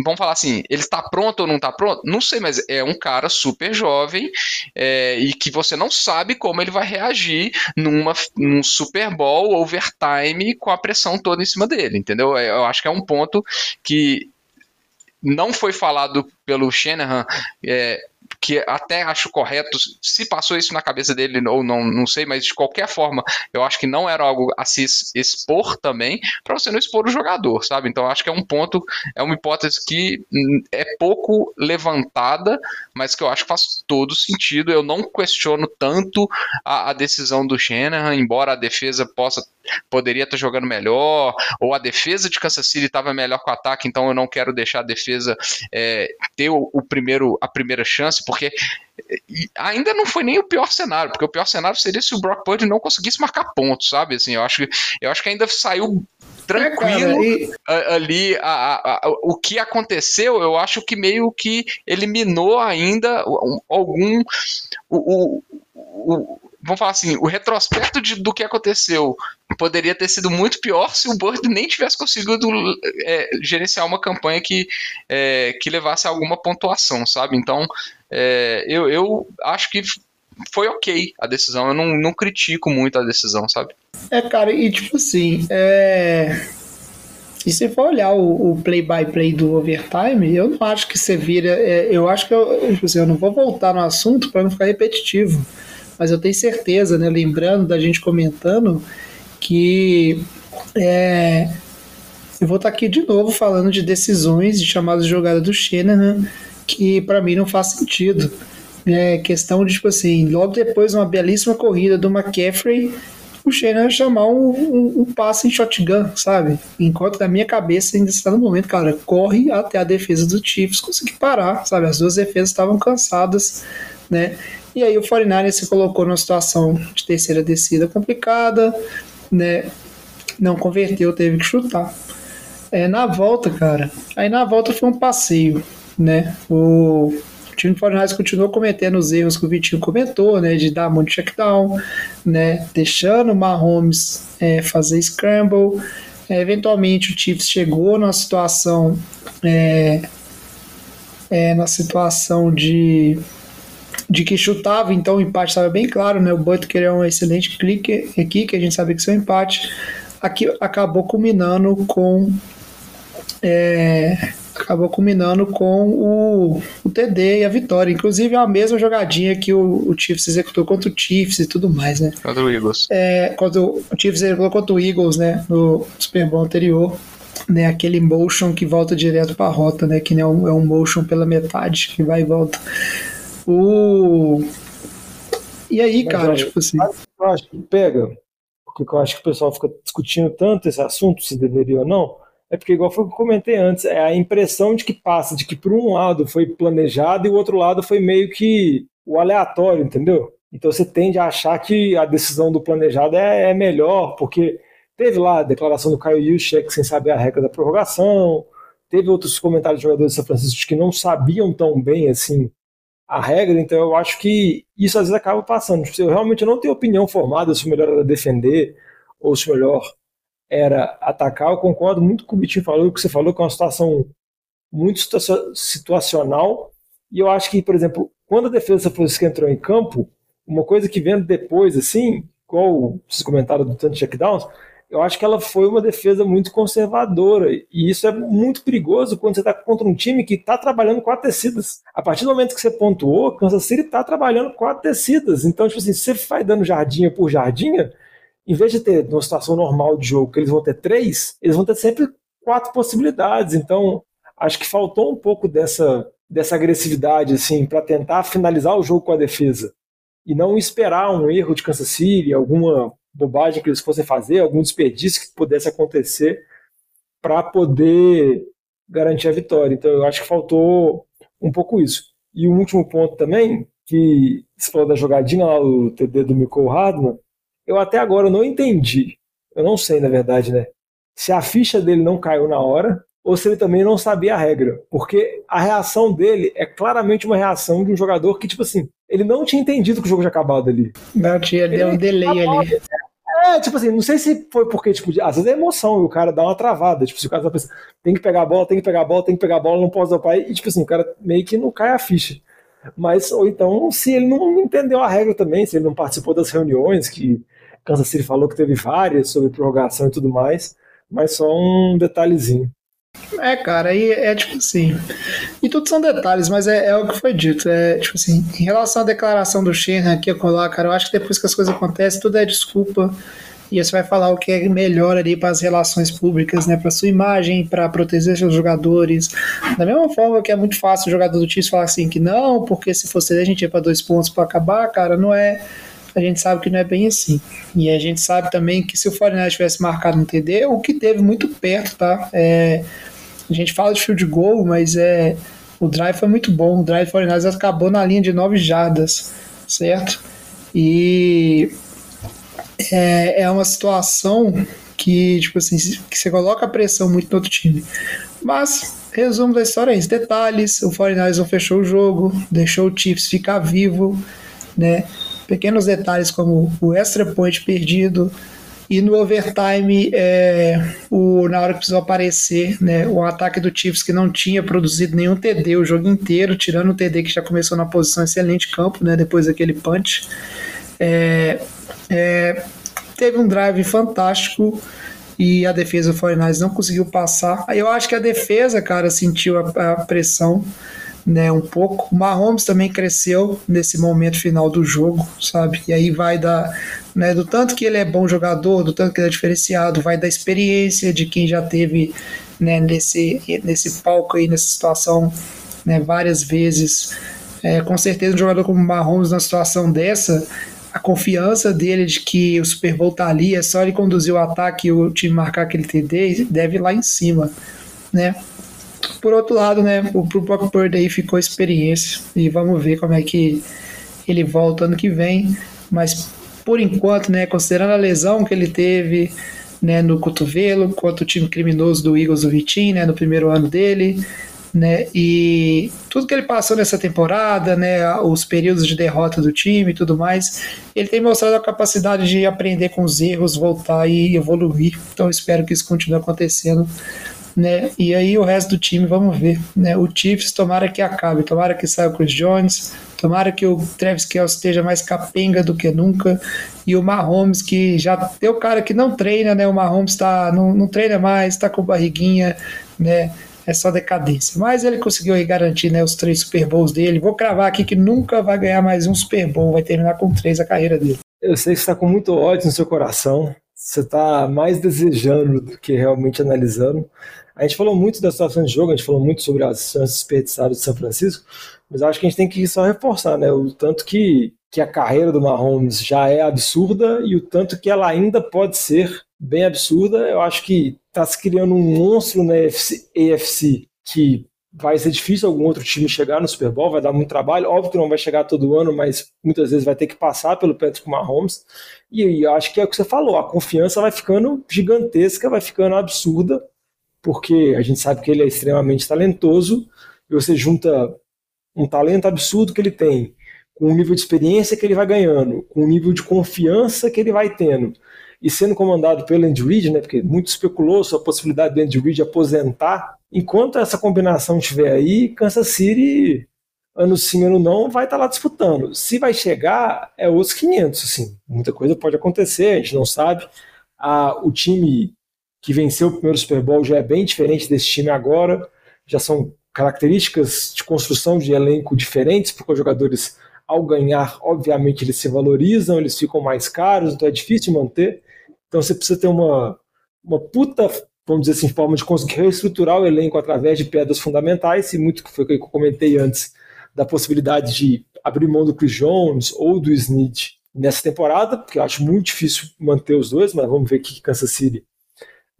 vamos falar assim, ele está pronto ou não está pronto? Não sei, mas é um cara super jovem é, e que você não sabe como ele vai reagir numa, num Super Bowl overtime com a pressão toda em cima dele, entendeu? É, eu acho que é um ponto que não foi falado pelo Shanahan é, que até acho correto, se passou isso na cabeça dele ou não, não sei, mas de qualquer forma, eu acho que não era algo a se expor também, para você não expor o jogador, sabe? Então acho que é um ponto, é uma hipótese que hum, é pouco levantada, mas que eu acho que faz todo sentido. Eu não questiono tanto a, a decisão do Shanahan, embora a defesa possa poderia estar jogando melhor, ou a defesa de Kansas City estava melhor com o ataque, então eu não quero deixar a defesa é, ter o, o, primeiro, a primeira chance, porque ainda não foi nem o pior cenário, porque o pior cenário seria se o Brock Purdy não conseguisse marcar pontos, sabe? Assim, eu acho, eu acho que ainda saiu tranquilo é, cara, e... ali a, a, a, o que aconteceu eu acho que meio que eliminou ainda algum o, o, o vamos falar assim, o retrospecto de, do que aconteceu poderia ter sido muito pior se o Bird nem tivesse conseguido é, gerenciar uma campanha que, é, que levasse a alguma pontuação, sabe? Então, é, eu, eu acho que foi ok a decisão, eu não, não critico muito a decisão, sabe? É, cara, e tipo assim, é E se for olhar o play-by-play -play do overtime, eu não acho que você vira. É, eu acho que eu, tipo assim, eu não vou voltar no assunto para não ficar repetitivo. Mas eu tenho certeza, né? Lembrando da gente comentando que é, eu vou estar tá aqui de novo falando de decisões de chamadas de jogada do Shanahan que para mim não faz sentido. É questão de, tipo assim, logo depois de uma belíssima corrida do McCaffrey, o Shanahan chamar um, um, um, passe em shotgun, sabe? Enquanto na minha cabeça ainda está no momento, cara, corre até a defesa do Chiefs conseguir parar, sabe? As duas defesas estavam cansadas, né? E aí o 49 se colocou numa situação de terceira descida complicada, né? Não converteu, teve que chutar. É, na volta, cara, aí na volta foi um passeio, né? O time do 49 continuou cometendo os erros que o Vitinho comentou, né? De dar muito checkdown, né? Deixando o Mahomes é, fazer scramble. É, eventualmente o Chiefs chegou numa situação é, é, na situação de de que chutava, então o empate estava bem claro, né? O Butker é um excelente clique aqui, que a gente sabe que isso é empate. Aqui acabou culminando com é, acabou culminando com o, o TD e a vitória. Inclusive, é a mesma jogadinha que o, o Chiefs executou contra o Chiefs e tudo mais, né? Contra o Eagles. É, quando o Chiefs executou contra o Eagles, né? No Super Bowl anterior. Né, aquele motion que volta direto para a rota, né, que é um, é um motion pela metade que vai e volta. O... E aí, Mas, cara, tipo assim. Eu acho que pega, porque eu acho que o pessoal fica discutindo tanto esse assunto, se deveria ou não, é porque, igual foi o que eu comentei antes, é a impressão de que passa, de que por um lado foi planejado e o outro lado foi meio que o aleatório, entendeu? Então você tende a achar que a decisão do planejado é, é melhor, porque teve lá a declaração do Caio Yushek sem saber a regra da prorrogação, teve outros comentários de jogadores de São Francisco que não sabiam tão bem assim a regra, então eu acho que isso às vezes acaba passando. Eu realmente não tenho opinião formada se o melhor era defender ou se o melhor era atacar. Eu concordo muito com o Bitinho falou, o que você falou, que é uma situação muito situacional. E eu acho que, por exemplo, quando a defesa Francisco entrou em campo, uma coisa que vendo depois, assim, igual vocês comentaram do tanto checkdowns, eu acho que ela foi uma defesa muito conservadora. E isso é muito perigoso quando você está contra um time que está trabalhando quatro tecidas. A partir do momento que você pontuou, Kansas City está trabalhando quatro tecidas. Então, tipo assim, você vai dando jardinha por jardinha, em vez de ter uma situação normal de jogo que eles vão ter três, eles vão ter sempre quatro possibilidades. Então, acho que faltou um pouco dessa, dessa agressividade assim para tentar finalizar o jogo com a defesa e não esperar um erro de Kansas City, alguma bobagem que eles fossem fazer, algum desperdício que pudesse acontecer para poder garantir a vitória. Então eu acho que faltou um pouco isso. E o último ponto também, que você falou da jogadinha lá, o TD do Michael Hardman, eu até agora não entendi, eu não sei na verdade, né, se a ficha dele não caiu na hora ou se ele também não sabia a regra, porque a reação dele é claramente uma reação de um jogador que, tipo assim, ele não tinha entendido que o jogo tinha acabado ali. Não, tinha, deu um delay ali. É, tipo assim, não sei se foi porque, tipo, às vezes é emoção e o cara dá uma travada. Tipo, se o cara tá pensando, tem que pegar a bola, tem que pegar a bola, tem que pegar a bola, não pode pai. E, tipo assim, o cara meio que não cai a ficha. Mas, ou então, se ele não entendeu a regra também, se ele não participou das reuniões, que Kansas City falou que teve várias sobre prorrogação e tudo mais, mas só um detalhezinho. É, cara, aí é tipo assim. E tudo são detalhes, mas é, é o que foi dito. É tipo assim, em relação à declaração do Shenhan aqui, colar, cara, eu acho que depois que as coisas acontecem, tudo é desculpa. E você vai falar o que é melhor ali para as relações públicas, né? Para sua imagem, para proteger seus jogadores. Da mesma forma que é muito fácil o jogador do Chiefs falar assim que não, porque se fosse a gente ia para dois pontos para acabar, cara, não é a gente sabe que não é bem assim. E a gente sabe também que se o 49 tivesse marcado um TD, o que teve muito perto, tá? É, a gente fala de field goal, mas é o drive foi muito bom. O drive do 49 acabou na linha de 9 jardas, certo? E é, é uma situação que, tipo assim, que você coloca pressão muito no outro time. Mas, resumo da história é isso. Detalhes, o 49 não fechou o jogo, deixou o Chiefs ficar vivo, né? Pequenos detalhes como o extra point perdido, e no overtime, é, o, na hora que precisou aparecer, né, o ataque do Chiefs que não tinha produzido nenhum TD o jogo inteiro, tirando o TD que já começou na posição excelente campo, né, depois daquele punch. É, é, teve um drive fantástico e a defesa do 49 não conseguiu passar. Eu acho que a defesa, cara, sentiu a, a pressão né, um pouco. O Mahomes também cresceu nesse momento final do jogo, sabe? E aí vai da, né, do tanto que ele é bom jogador, do tanto que ele é diferenciado, vai da experiência de quem já teve né, nesse, nesse palco aí, nessa situação né, várias vezes. É, com certeza um jogador como o Mahomes numa situação dessa, a confiança dele de que o Super Bowl tá ali, é só ele conduzir o ataque e o time marcar aquele TD, deve ir lá em cima, né? Por outro lado, né, o pro Brock Purdy aí ficou experiência e vamos ver como é que ele volta ano que vem, mas por enquanto, né, considerando a lesão que ele teve, né, no cotovelo, contra o time criminoso do Eagles do Vitinho, né, no primeiro ano dele, né, e tudo que ele passou nessa temporada, né, os períodos de derrota do time e tudo mais, ele tem mostrado a capacidade de aprender com os erros, voltar e evoluir. Então espero que isso continue acontecendo né? E aí o resto do time, vamos ver, né? O Chiefs, tomara que acabe, tomara que saia o Chris Jones, tomara que o Travis Kelce esteja mais capenga do que nunca, e o Mahomes, que já tem o cara que não treina, né? O Mahomes tá, não, não treina mais, tá com barriguinha, né? É só decadência. Mas ele conseguiu garantir né, os três Super Bowls dele. Vou cravar aqui que nunca vai ganhar mais um Super Bowl, vai terminar com três a carreira dele. Eu sei que você está com muito ódio no seu coração. Você está mais desejando do que realmente analisando. A gente falou muito da situação de jogo, a gente falou muito sobre as chances desperdiçadas de São Francisco, mas acho que a gente tem que só reforçar, né? O tanto que, que a carreira do Mahomes já é absurda e o tanto que ela ainda pode ser bem absurda. Eu acho que está se criando um monstro na AFC, AFC que vai ser difícil algum outro time chegar no Super Bowl, vai dar muito trabalho. Óbvio que não vai chegar todo ano, mas muitas vezes vai ter que passar pelo Patrick Mahomes. E, e acho que é o que você falou, a confiança vai ficando gigantesca, vai ficando absurda porque a gente sabe que ele é extremamente talentoso, e você junta um talento absurdo que ele tem, com o nível de experiência que ele vai ganhando, com o nível de confiança que ele vai tendo, e sendo comandado pelo Andy Reid, né, porque muito especulou sobre a possibilidade do Andy Reid aposentar, enquanto essa combinação estiver aí, Kansas City, ano sim, ano não, vai estar tá lá disputando. Se vai chegar, é os 500, assim. Muita coisa pode acontecer, a gente não sabe. Ah, o time que venceu o primeiro Super Bowl já é bem diferente desse time agora, já são características de construção de elenco diferentes, porque os jogadores, ao ganhar, obviamente, eles se valorizam, eles ficam mais caros, então é difícil manter. Então você precisa ter uma, uma puta, vamos dizer assim, forma de conseguir reestruturar o elenco através de pedras fundamentais, e muito que foi o que eu comentei antes, da possibilidade de abrir mão do Chris Jones ou do Snead nessa temporada, porque eu acho muito difícil manter os dois, mas vamos ver o que Kansas City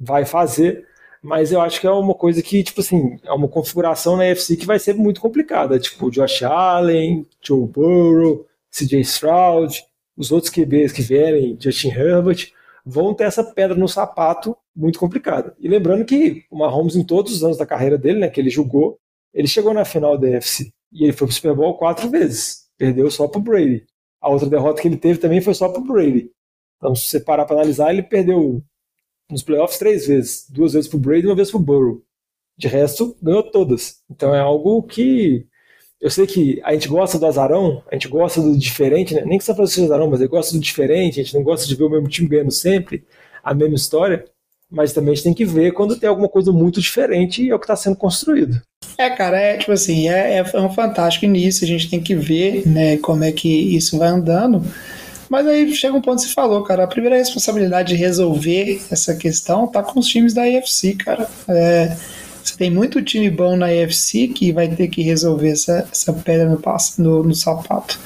vai fazer. Mas eu acho que é uma coisa que, tipo assim, é uma configuração na UFC que vai ser muito complicada. Tipo, Josh Allen, Joe Burrow, CJ Stroud, os outros QBs que vierem, Justin Herbert, vão ter essa pedra no sapato muito complicada. E lembrando que o Mahomes, em todos os anos da carreira dele, né, que ele jogou, ele chegou na final da UFC. E ele foi pro Super Bowl quatro vezes. Perdeu só pro Brady. A outra derrota que ele teve também foi só pro Brady. Então, se você parar para analisar, ele perdeu nos playoffs três vezes. Duas vezes pro Brady e uma vez pro Burrow. De resto, ganhou todas. Então é algo que. Eu sei que a gente gosta do azarão, a gente gosta do diferente, né? nem que São Francisco azarão, mas eu gosto do diferente, a gente não gosta de ver o mesmo time ganhando sempre, a mesma história, mas também a gente tem que ver quando tem alguma coisa muito diferente e é o que está sendo construído. É, cara, é tipo assim, é, é um fantástico início, a gente tem que ver né, como é que isso vai andando. Mas aí chega um ponto que você falou, cara. A primeira responsabilidade de resolver essa questão tá com os times da AFC, cara. É, você tem muito time bom na AFC que vai ter que resolver essa, essa pedra no, no, no sapato.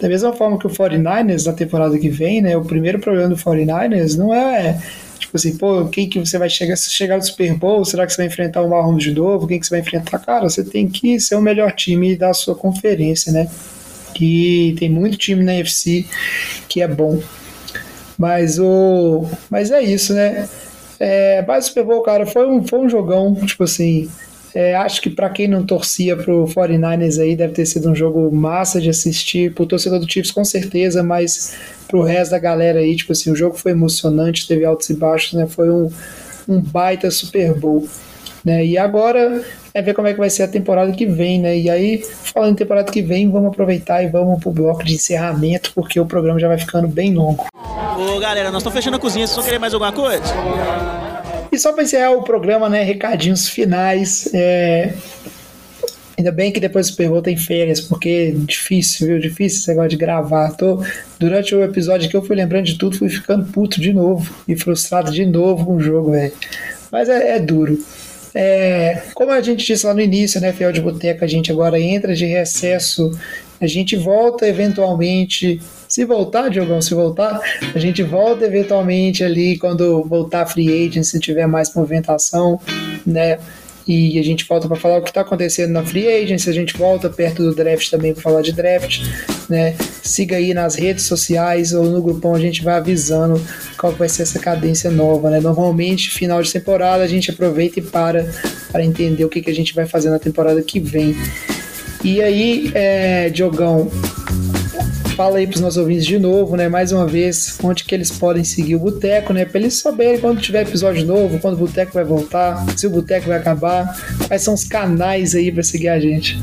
Da mesma forma que o 49ers na temporada que vem, né? O primeiro problema do 49ers não é tipo assim, pô, quem que você vai chegar, se chegar no Super Bowl, será que você vai enfrentar o Mahomes de novo? Quem que você vai enfrentar? Cara, você tem que ser o melhor time da sua conferência, né? Que tem muito time na UFC que é bom. Mas o. Mas é isso, né? É, mas o Super Bowl, cara, foi um, foi um jogão, tipo assim. É, acho que para quem não torcia pro 49ers aí, deve ter sido um jogo massa de assistir. Pro torcedor do Chiefs, com certeza, mas pro resto da galera aí, tipo assim, o jogo foi emocionante, teve altos e baixos, né? Foi um, um baita Super Bowl. Né? E agora é ver como é que vai ser a temporada que vem, né? E aí, falando em temporada que vem, vamos aproveitar e vamos pro bloco de encerramento, porque o programa já vai ficando bem longo. Ô galera, nós estamos fechando a cozinha, vocês vão querer mais alguma coisa? E só para encerrar o programa, né, recadinhos finais. É... Ainda bem que depois do Super Bowl tem férias, porque é difícil, viu? Difícil esse negócio de gravar. Tô, durante o episódio que eu fui lembrando de tudo, fui ficando puto de novo e frustrado de novo com o jogo, velho. Mas é, é duro. É, como a gente disse lá no início, né, Fiel de Boteca, a gente agora entra de recesso, a gente volta eventualmente. Se voltar, Diogão, se voltar, a gente volta eventualmente ali quando voltar free agent, se tiver mais movimentação, né? E a gente volta para falar o que está acontecendo na free agency, a gente volta perto do draft também para falar de draft, né? Siga aí nas redes sociais ou no grupão a gente vai avisando qual vai ser essa cadência nova, né? Normalmente, final de temporada, a gente aproveita e para para entender o que, que a gente vai fazer na temporada que vem. E aí, é, Diogão, fala aí para os nossos ouvintes de novo, né? Mais uma vez, onde que eles podem seguir o Boteco, né? Para eles saberem quando tiver episódio novo, quando o Boteco vai voltar, se o Boteco vai acabar, quais são os canais aí para seguir a gente.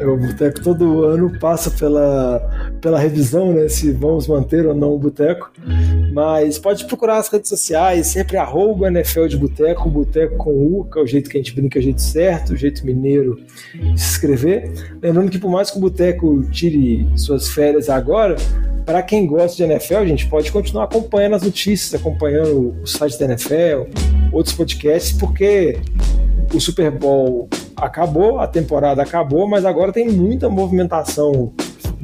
É, o Boteco todo ano passa pela, pela revisão, né? Se vamos manter ou não o Boteco. Mas pode procurar as redes sociais, sempre arroba NFL de Boteco, Boteco com U, que é o jeito que a gente brinca, é o jeito certo, o jeito mineiro de se inscrever. Lembrando que por mais que o Boteco tire suas férias agora, para quem gosta de NFL, a gente pode continuar acompanhando as notícias, acompanhando o site da NFL, outros podcasts, porque o Super Bowl acabou, a temporada acabou, mas agora tem muita movimentação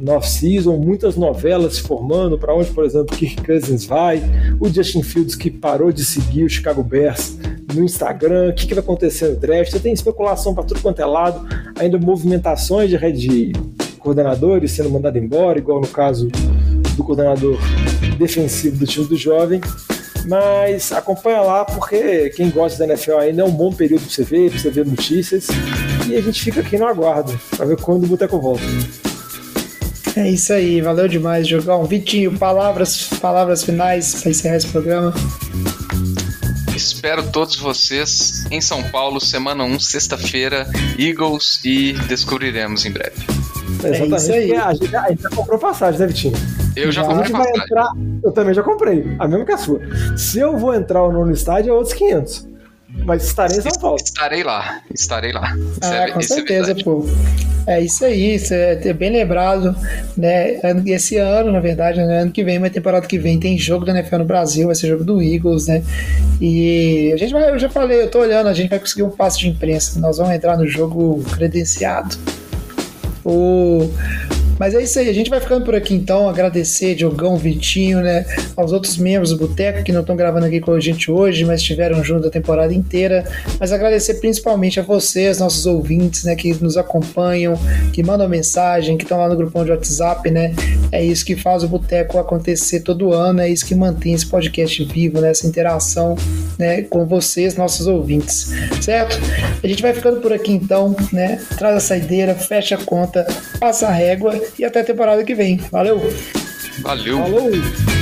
off-season, muitas novelas se formando, para onde, por exemplo, Kirk Cousins vai, o Justin Fields que parou de seguir o Chicago Bears no Instagram, o que, que vai acontecer no draft, tem especulação para tudo quanto é lado, ainda movimentações de rede coordenadores sendo mandados embora, igual no caso do coordenador defensivo do time do jovem. Mas acompanha lá, porque quem gosta da NFL ainda é um bom período para você ver, para você ver notícias. E a gente fica aqui no aguardo, para ver quando o Boteco volta. É isso aí, valeu demais, Jogão. Vitinho, palavras, palavras finais para encerrar esse programa. Espero todos vocês em São Paulo, semana 1, sexta-feira, Eagles e descobriremos em breve. É isso aí. A gente, a gente já comprou passagem, né, Vitinho? Eu já a comprei passagem. entrar. Eu também já comprei, a mesma que a sua. Se eu vou entrar ou não no estádio é outros 500. Mas estarei em São Paulo. Estarei lá, estarei lá. Isso Ah, é- com é certeza, verdade. pô. É isso aí, isso é é bem lembrado, né? Esse ano, na verdade, né? ano que vem, uma temporada que vem, tem jogo da NFL no Brasil, vai ser jogo do Eagles, né? E a gente vai, eu já falei, eu tô olhando, a gente vai conseguir um passe de imprensa, nós vamos entrar no jogo credenciado. O... Mas é isso aí, a gente vai ficando por aqui então. Agradecer Diogão, Vitinho, né? Aos outros membros do Boteco que não estão gravando aqui com a gente hoje, mas estiveram junto a temporada inteira. Mas agradecer principalmente a vocês, nossos ouvintes, né? Que nos acompanham, que mandam mensagem, que estão lá no grupão de WhatsApp, né? É isso que faz o Boteco acontecer todo ano, é isso que mantém esse podcast vivo, né? Essa interação né? com vocês, nossos ouvintes, certo? A gente vai ficando por aqui então, né? Traz a saideira, fecha a conta, passa a régua e até a temporada que vem. Valeu! Valeu. Falou!